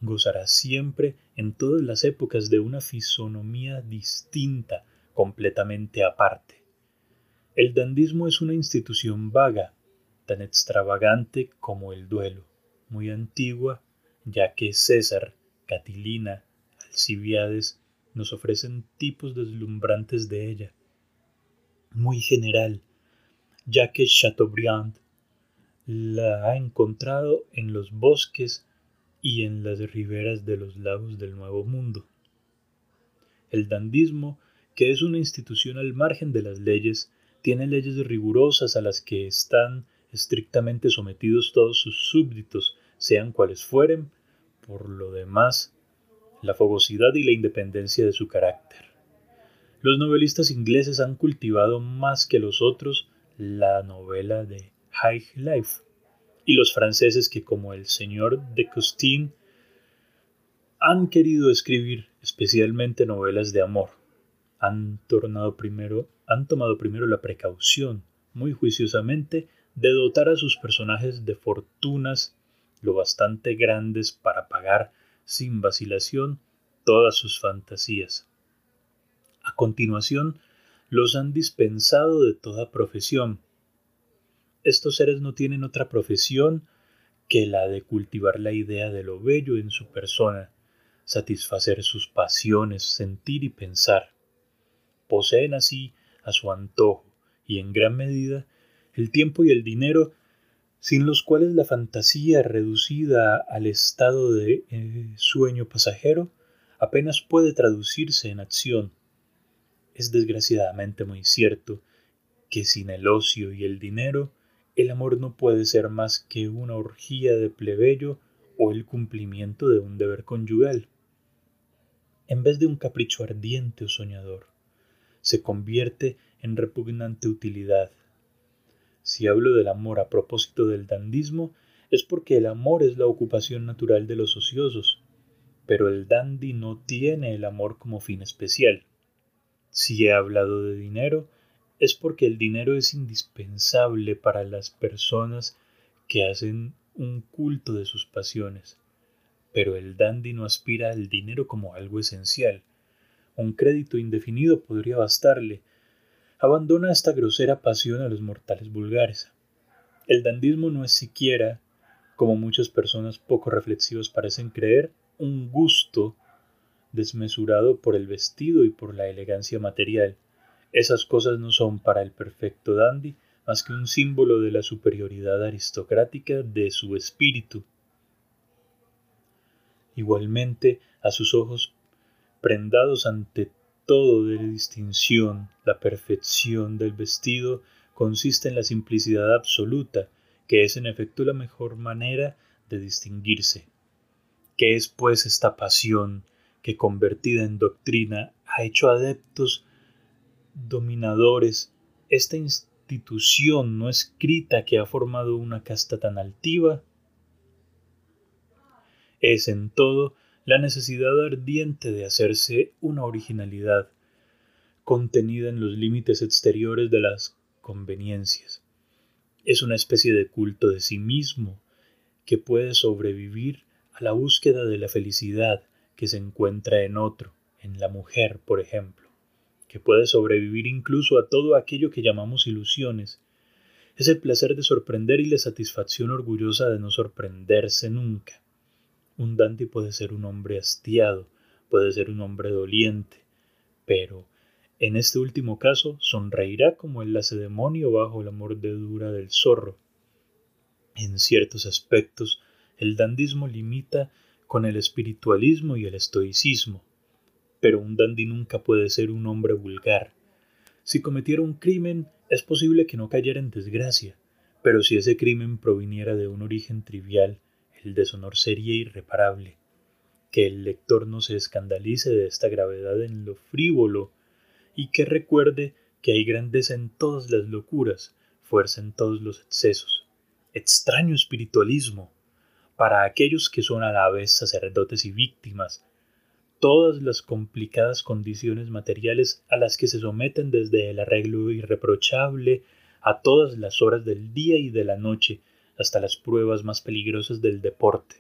[SPEAKER 5] gozará siempre en todas las épocas de una fisonomía distinta, completamente aparte. El dandismo es una institución vaga, tan extravagante como el duelo, muy antigua, ya que César, Catilina, Alcibiades nos ofrecen tipos deslumbrantes de ella, muy general, ya que Chateaubriand la ha encontrado en los bosques y en las riberas de los lagos del Nuevo Mundo. El dandismo, que es una institución al margen de las leyes, tiene leyes rigurosas a las que están estrictamente sometidos todos sus súbditos, sean cuales fueren, por lo demás, la fogosidad y la independencia de su carácter. Los novelistas ingleses han cultivado más que los otros la novela de High Life, y los franceses que como el señor de Costin han querido escribir especialmente novelas de amor, han tornado primero han tomado primero la precaución, muy juiciosamente, de dotar a sus personajes de fortunas lo bastante grandes para pagar sin vacilación todas sus fantasías. A continuación, los han dispensado de toda profesión. Estos seres no tienen otra profesión que la de cultivar la idea de lo bello en su persona, satisfacer sus pasiones, sentir y pensar. Poseen así, a su antojo, y en gran medida, el tiempo y el dinero sin los cuales la fantasía reducida al estado de eh, sueño pasajero apenas puede traducirse en acción. Es desgraciadamente muy cierto que sin el ocio y el dinero el amor no puede ser más que una orgía de plebeyo o el cumplimiento de un deber conyugal. En vez de un capricho ardiente o soñador, se convierte en repugnante utilidad, si hablo del amor a propósito del dandismo, es porque el amor es la ocupación natural de los ociosos, pero el dandy no tiene el amor como fin especial. Si he hablado de dinero, es porque el dinero es indispensable para las personas que hacen un culto de sus pasiones. Pero el dandy no aspira al dinero como algo esencial. Un crédito indefinido podría bastarle, abandona esta grosera pasión a los mortales vulgares. El dandismo no es siquiera, como muchas personas poco reflexivas parecen creer, un gusto desmesurado por el vestido y por la elegancia material. Esas cosas no son para el perfecto dandy más que un símbolo de la superioridad aristocrática de su espíritu. Igualmente, a sus ojos prendados ante todo de distinción, la perfección del vestido consiste en la simplicidad absoluta, que es en efecto la mejor manera de distinguirse. ¿Qué es pues esta pasión que convertida en doctrina ha hecho adeptos dominadores esta institución no escrita que ha formado una casta tan altiva? Es en todo la necesidad ardiente de hacerse una originalidad contenida en los límites exteriores de las conveniencias. Es una especie de culto de sí mismo que puede sobrevivir a la búsqueda de la felicidad que se encuentra en otro, en la mujer, por ejemplo, que puede sobrevivir incluso a todo aquello que llamamos ilusiones. Es el placer de sorprender y la satisfacción orgullosa de no sorprenderse nunca. Un dandy puede ser un hombre hastiado, puede ser un hombre doliente, pero en este último caso sonreirá como el lacedemonio bajo la mordedura del zorro. En ciertos aspectos, el dandismo limita con el espiritualismo y el estoicismo, pero un dandy nunca puede ser un hombre vulgar. Si cometiera un crimen, es posible que no cayera en desgracia, pero si ese crimen proviniera de un origen trivial, el deshonor sería irreparable. Que el lector no se escandalice de esta gravedad en lo frívolo y que recuerde que hay grandeza en todas las locuras, fuerza en todos los excesos. Extraño espiritualismo para aquellos que son a la vez sacerdotes y víctimas, todas las complicadas condiciones materiales a las que se someten desde el arreglo irreprochable a todas las horas del día y de la noche, hasta las pruebas más peligrosas del deporte.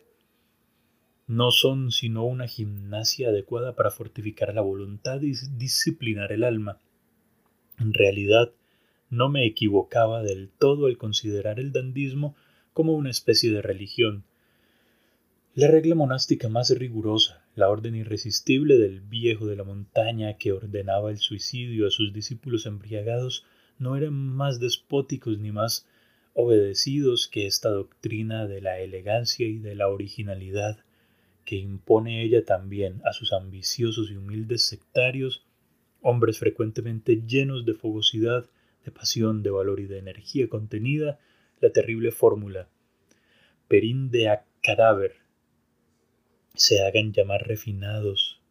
[SPEAKER 5] No son sino una gimnasia adecuada para fortificar la voluntad y disciplinar el alma. En realidad, no me equivocaba del todo al considerar el dandismo como una especie de religión. La regla monástica más rigurosa, la orden irresistible del viejo de la montaña que ordenaba el suicidio a sus discípulos embriagados, no eran más despóticos ni más obedecidos que esta doctrina de la elegancia y de la originalidad que impone ella también a sus ambiciosos y humildes sectarios, hombres frecuentemente llenos de fogosidad, de pasión, de valor y de energía contenida, la terrible fórmula perinde a cadáver se hagan llamar refinados,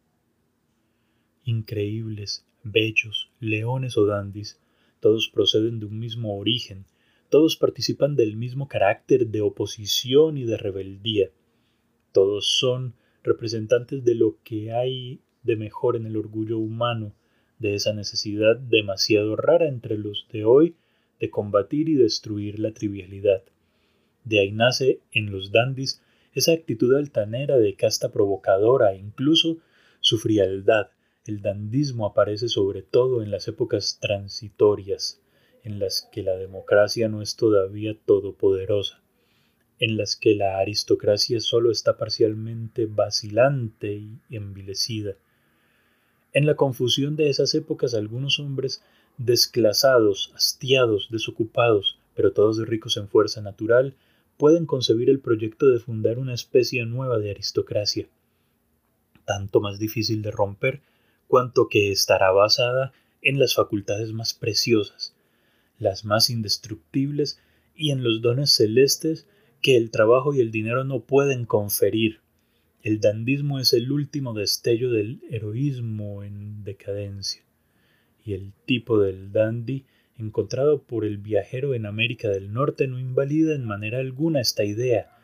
[SPEAKER 5] increíbles, bellos, leones o dandis, todos proceden de un mismo origen, todos participan del mismo carácter de oposición y de rebeldía. Todos son representantes de lo que hay de mejor en el orgullo humano, de esa necesidad demasiado rara entre los de hoy de combatir y destruir la trivialidad. De ahí nace en los dandis esa actitud altanera de casta provocadora e incluso su frialdad. El dandismo aparece sobre todo en las épocas transitorias, en las que la democracia no es todavía todopoderosa. en las que la aristocracia solo está parcialmente vacilante y envilecida. En la confusión de esas épocas algunos hombres desclasados, hastiados, desocupados, pero todos ricos en fuerza natural, pueden concebir el proyecto de fundar una especie nueva de aristocracia, tanto más difícil de romper cuanto que estará basada en las facultades más preciosas, las más indestructibles y en los dones celestes que el trabajo y el dinero no pueden conferir. El dandismo es el último destello del heroísmo en decadencia, y el tipo del dandy encontrado por el viajero en América del Norte no invalida en manera alguna esta idea,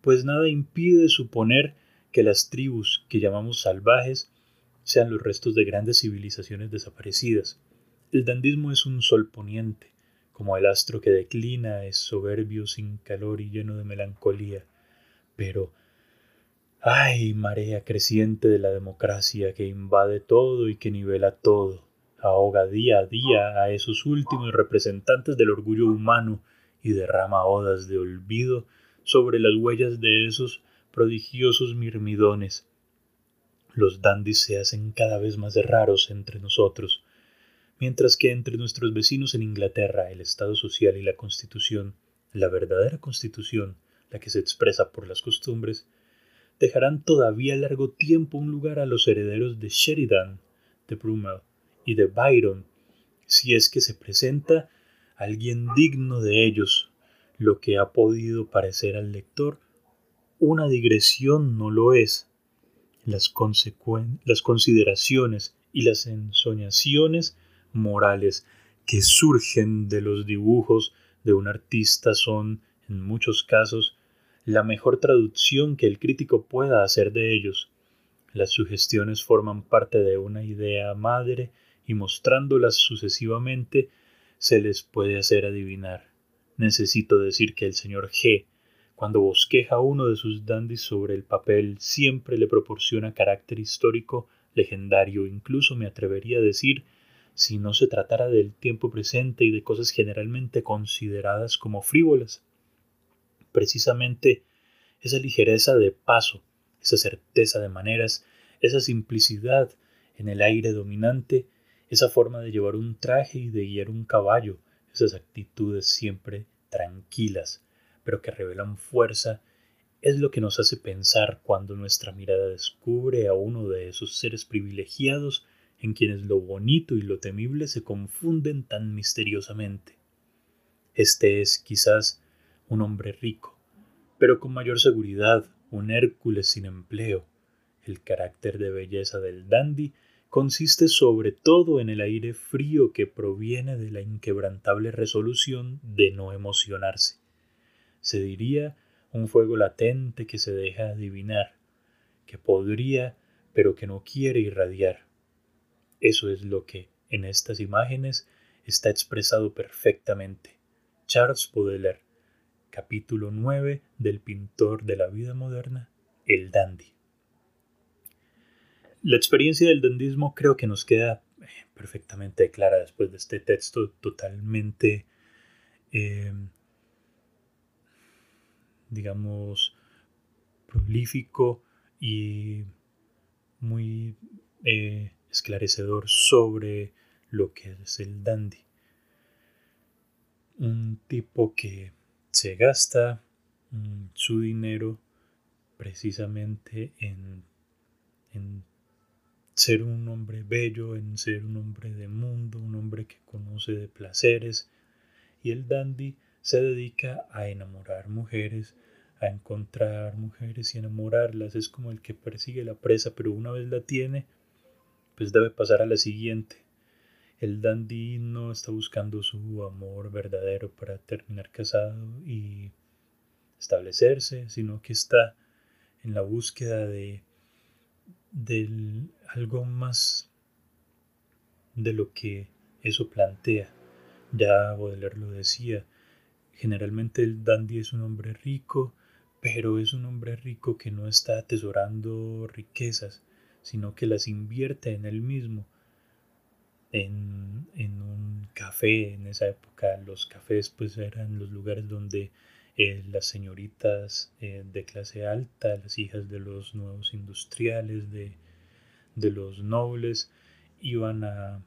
[SPEAKER 5] pues nada impide suponer que las tribus que llamamos salvajes sean los restos de grandes civilizaciones desaparecidas. El dandismo es un sol poniente, como el astro que declina es soberbio, sin calor y lleno de melancolía. Pero, ay, marea creciente de la democracia que invade todo y que nivela todo ahoga día a día a esos últimos representantes del orgullo humano y derrama odas de olvido sobre las huellas de esos prodigiosos mirmidones. Los dandis se hacen cada vez más raros entre nosotros, mientras que entre nuestros vecinos en Inglaterra el Estado social y la Constitución, la verdadera Constitución, la que se expresa por las costumbres, dejarán todavía largo tiempo un lugar a los herederos de Sheridan, de Brummel, y de Byron, si es que se presenta alguien digno de ellos, lo que ha podido parecer al lector una digresión no lo es. Las, las consideraciones y las ensoñaciones morales que surgen de los dibujos de un artista son, en muchos casos, la mejor traducción que el crítico pueda hacer de ellos. Las sugestiones forman parte de una idea madre y mostrándolas sucesivamente se les puede hacer adivinar. Necesito decir que el señor G, cuando bosqueja uno de sus dandys sobre el papel, siempre le proporciona carácter histórico legendario, incluso me atrevería a decir, si no se tratara del tiempo presente y de cosas generalmente consideradas como frívolas. Precisamente esa ligereza de paso, esa certeza de maneras, esa simplicidad en el aire dominante esa forma de llevar un traje y de guiar un caballo, esas actitudes siempre tranquilas, pero que revelan fuerza, es lo que nos hace pensar cuando nuestra mirada descubre a uno de esos seres privilegiados en quienes lo bonito y lo temible se confunden tan misteriosamente. Este es quizás un hombre rico, pero con mayor seguridad un Hércules sin empleo. El carácter de belleza del dandy consiste sobre todo en el aire frío que proviene de la inquebrantable resolución de no emocionarse. Se diría un fuego latente que se deja adivinar, que podría pero que no quiere irradiar. Eso es lo que, en estas imágenes, está expresado perfectamente. Charles Baudelaire, capítulo 9 del pintor de la vida moderna, el dandy. La experiencia del dandismo creo que nos queda eh, perfectamente clara después de este texto totalmente, em, digamos, prolífico y muy eh, esclarecedor sobre lo que es el dandy. Un tipo que se gasta mm, su dinero precisamente en, en ser un hombre bello, en ser un hombre de mundo, un hombre que conoce de placeres. Y el dandy se dedica a enamorar mujeres, a encontrar mujeres y enamorarlas. Es como el que persigue la presa, pero una vez la tiene, pues debe pasar a la siguiente. El dandy no está buscando su amor verdadero para terminar casado y establecerse, sino que está en la búsqueda de algo más de lo que eso plantea. Ya Baudelaire lo decía, generalmente el dandy es un hombre rico, pero es un hombre rico que no está atesorando riquezas, sino que las invierte en él mismo. En, en un café, en esa época los cafés pues eran los lugares donde eh, las señoritas eh, de clase alta, las hijas de los nuevos industriales, de, de los nobles, iban a,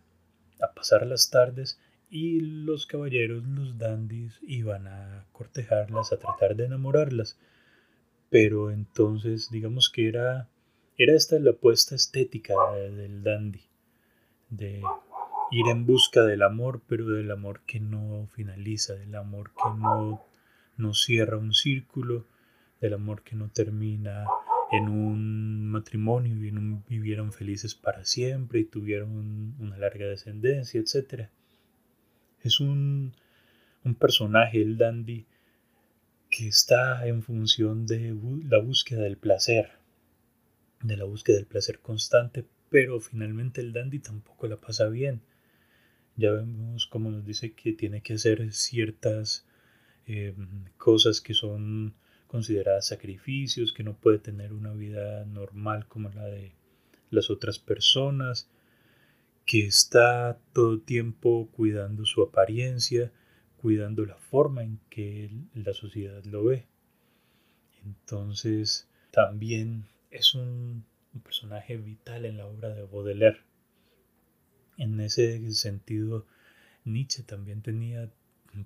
[SPEAKER 5] a, pasar las tardes y los caballeros, los dandies, iban a cortejarlas, a tratar de enamorarlas. Pero entonces, digamos que era, era esta la apuesta estética del dandy, de ir en busca del amor, pero del amor que no finaliza, del amor que no no cierra un círculo del amor que no termina en un matrimonio y vivieron felices para siempre y tuvieron una larga descendencia, etc. Es un, un personaje, el dandy, que está en función de la búsqueda del placer, de la búsqueda del placer constante, pero finalmente el dandy tampoco la pasa bien. Ya vemos cómo nos dice que tiene que hacer ciertas eh, cosas que son consideradas sacrificios, que no puede tener una vida normal como la de las otras personas, que está todo tiempo cuidando su apariencia, cuidando la forma en que la sociedad lo ve. Entonces, también es un, personaje vital en la obra de Baudelaire. En ese sentido, Nietzsche también tenía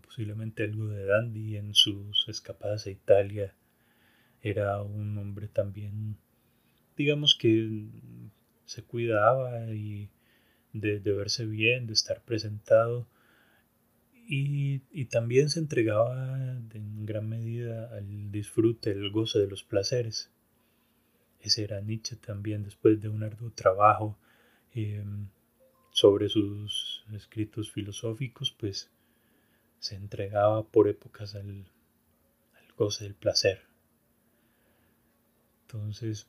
[SPEAKER 5] posiblemente algo de dandy en sus escapadas a Italia. Era un hombre también, digamos que se cuidaba y de, verse bien, de estar presentado y, también se entregaba en gran medida al disfrute, el goce de los placeres. Ese era Nietzsche también después de un arduo trabajo em, sobre sus escritos filosóficos, pues se entregaba por épocas al, goce del placer. Entonces,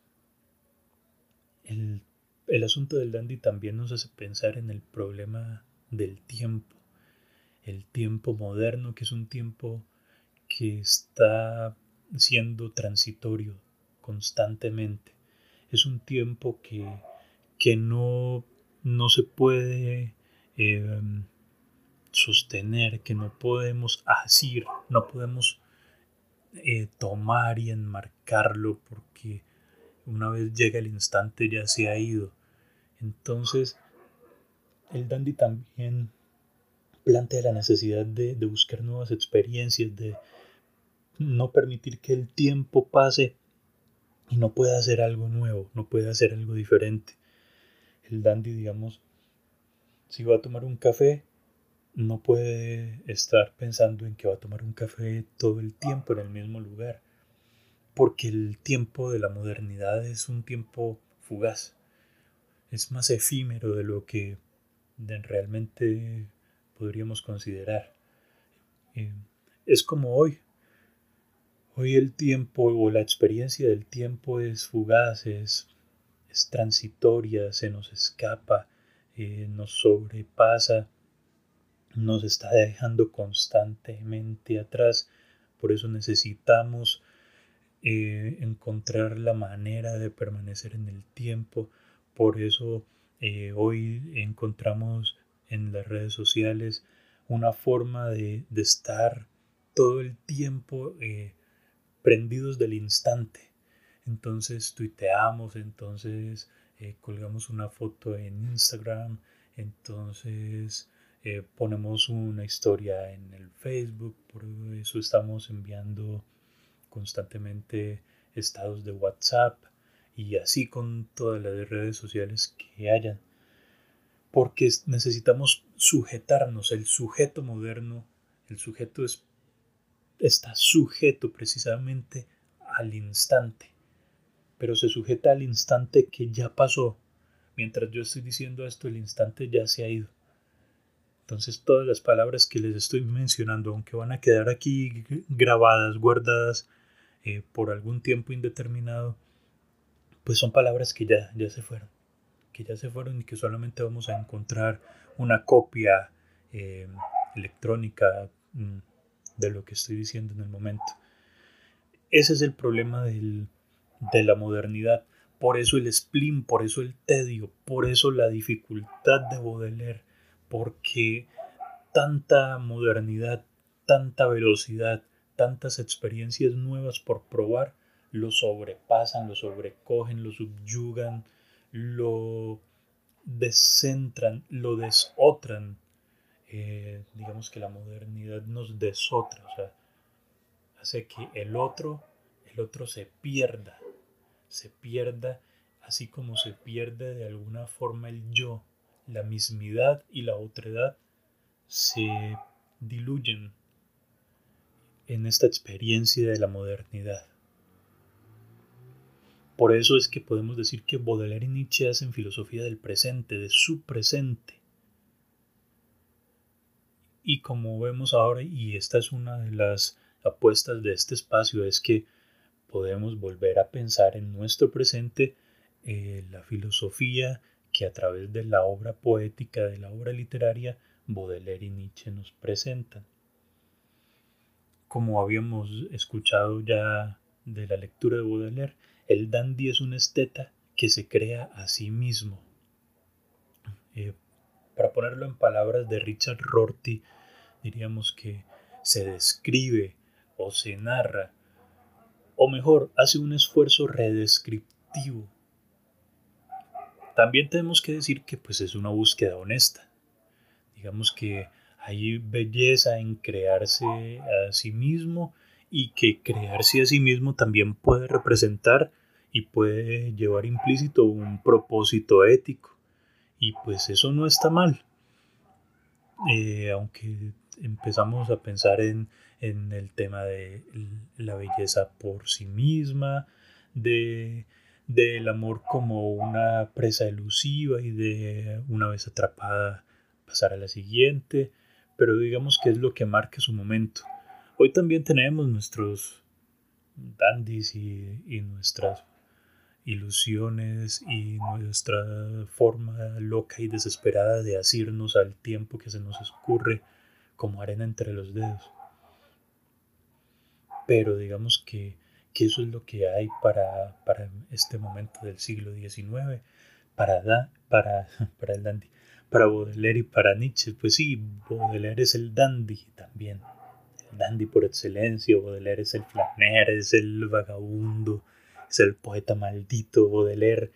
[SPEAKER 5] el, el asunto del dandy también nos hace pensar en el problema del tiempo, el tiempo moderno, que es un tiempo que está siendo transitorio constantemente. Es un tiempo que, que no, no se puede eh, sostener, que no podemos asir, no podemos eh, tomar y enmarcarlo porque una vez llega el instante ya se ha ido. Entonces, el dandy también plantea la necesidad de, de buscar nuevas experiencias, de no permitir que el tiempo pase y no pueda hacer algo nuevo, no pueda hacer algo diferente. El dandy, digamos, si va a tomar un café, no puede estar pensando en que va a tomar un café todo el tiempo en el mismo lugar, porque el tiempo de la modernidad es un tiempo fugaz, es más efímero de lo que realmente podríamos considerar. Eh, es como hoy. Hoy el tiempo o la experiencia del tiempo es fugaz, es, es transitoria, se nos escapa, eh, nos sobrepasa nos está dejando constantemente atrás. Por eso necesitamos eh, encontrar la manera de permanecer en el tiempo. Por eso eh, hoy encontramos en las redes sociales una forma de, estar todo el tiempo prendidos del instante. Entonces tuiteamos, entonces colgamos una foto en Instagram, entonces eh, ponemos una historia en el Facebook, por eso estamos enviando constantemente estados de WhatsApp y así con todas las redes sociales que hayan. Porque necesitamos sujetarnos, el sujeto moderno, el sujeto es, está sujeto precisamente al instante, pero se sujeta al instante que ya pasó. Mientras yo estoy diciendo esto, el instante ya se ha ido. Entonces todas las palabras que les estoy mencionando, aunque van a quedar aquí grabadas, guardadas eh, por algún tiempo indeterminado, pues son palabras que ya, ya se fueron, que ya se fueron y que solamente vamos a encontrar una copia eh, electrónica mm, de lo que estoy diciendo en el momento. Ese es el problema del, de la modernidad. Por eso el spleen, por eso el tedio, por eso la dificultad de Baudelaire porque tanta modernidad, tanta velocidad, tantas experiencias nuevas por probar, lo sobrepasan, lo sobrecogen, lo subyugan, lo descentran, lo desotran. Eh, digamos que la modernidad nos desotra, o sea, hace que el otro, el otro se pierda, se pierda, así como se pierde de alguna forma el yo, la mismidad y la otredad se diluyen en esta experiencia de la modernidad. Por eso es que podemos decir que Baudelaire y Nietzsche hacen filosofía del presente, de su presente. Y como vemos ahora, y esta es una de las apuestas de este espacio, es que podemos volver a pensar en nuestro presente eh, la filosofía que a través de la obra poética, de la obra literaria, Baudelaire y Nietzsche nos presentan. Como habíamos escuchado ya de la lectura de Baudelaire, el dandy es un esteta que se crea a sí mismo. Eh, para ponerlo en palabras de Richard Rorty, diríamos que se describe o se narra, o mejor, hace un esfuerzo redescriptivo. También tenemos que decir que pues es una búsqueda honesta. Digamos que hay belleza en crearse a sí mismo y que crearse a sí mismo también puede representar y puede llevar implícito un propósito ético. Y pues eso no está mal. Eh, aunque empezamos a pensar en, en, el tema de la belleza por sí misma, de del amor como una presa elusiva y de una vez atrapada pasar a la siguiente, pero digamos que es lo que marca su momento. Hoy también tenemos nuestros dandies y, y nuestras ilusiones y nuestra forma loca y desesperada de asirnos al tiempo que se nos escurre como arena entre los dedos. Pero digamos que, eso es lo que hay para, para este momento del siglo XIX, para, da, para, para el dandy, para Baudelaire y para Nietzsche. Pues sí, Baudelaire es el dandy también, el dandy por excelencia, Baudelaire es el flaner, es el vagabundo, es el poeta maldito, Baudelaire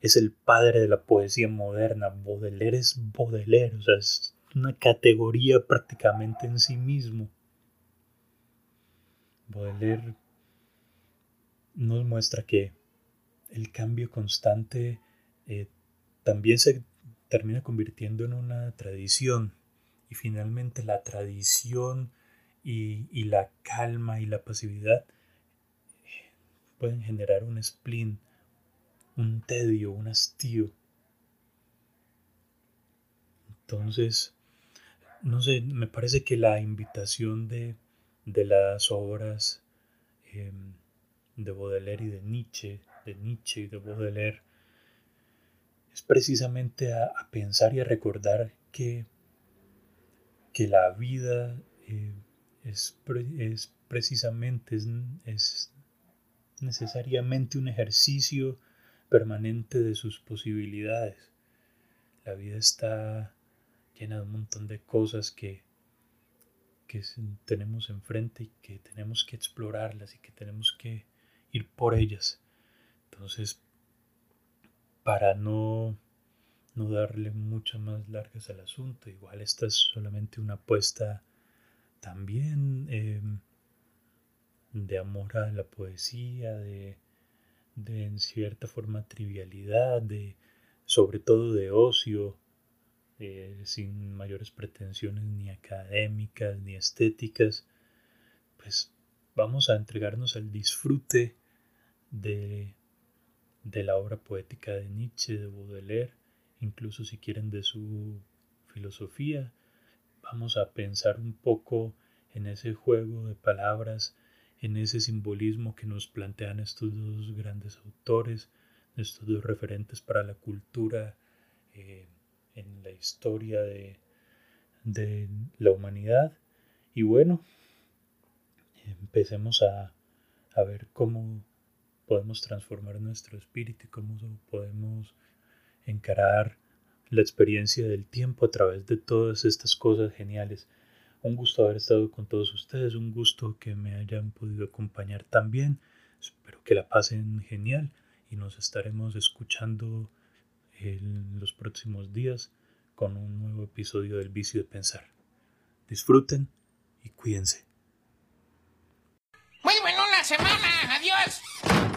[SPEAKER 5] es el padre de la poesía moderna, Baudelaire es Baudelaire, o sea, es una categoría prácticamente en sí mismo. Baudelaire nos muestra que el cambio constante eh, también se termina convirtiendo en una tradición y finalmente la tradición y, y la calma y la pasividad pueden generar un spleen, un tedio, un hastío. Entonces, no sé, me parece que la invitación de, de las obras em, de Baudelaire y de Nietzsche, de Nietzsche y de Baudelaire, es precisamente a, pensar y a recordar que, que la vida eh, es, es, precisamente, es necesariamente un ejercicio permanente de sus posibilidades. La vida está llena de un montón de cosas que, que tenemos enfrente y que tenemos que explorarlas y que tenemos que ir por ellas. Entonces, para no, no darle muchas más largas al asunto, igual esta es solamente una apuesta también em, de amor a la poesía, de, de en cierta forma trivialidad, de sobre todo de ocio, eh, sin mayores pretensiones ni académicas ni estéticas, pues vamos a entregarnos al disfrute de, de la obra poética de Nietzsche, de Baudelaire, incluso si quieren de su filosofía. Vamos a pensar un poco en ese juego de palabras en ese simbolismo que nos plantean estos dos grandes autores, estos dos referentes para la cultura eh, en la historia de, la humanidad. Y bueno, empecemos a, a ver cómo podemos transformar nuestro espíritu y cómo podemos encarar la experiencia del tiempo a través de todas estas cosas geniales. Un gusto haber estado con todos ustedes, un gusto que me hayan podido acompañar también. Espero que la pasen genial y nos estaremos escuchando en los próximos días con un nuevo episodio del vicio de pensar. Disfruten y cuídense.
[SPEAKER 6] Muy bueno la semana. Adiós.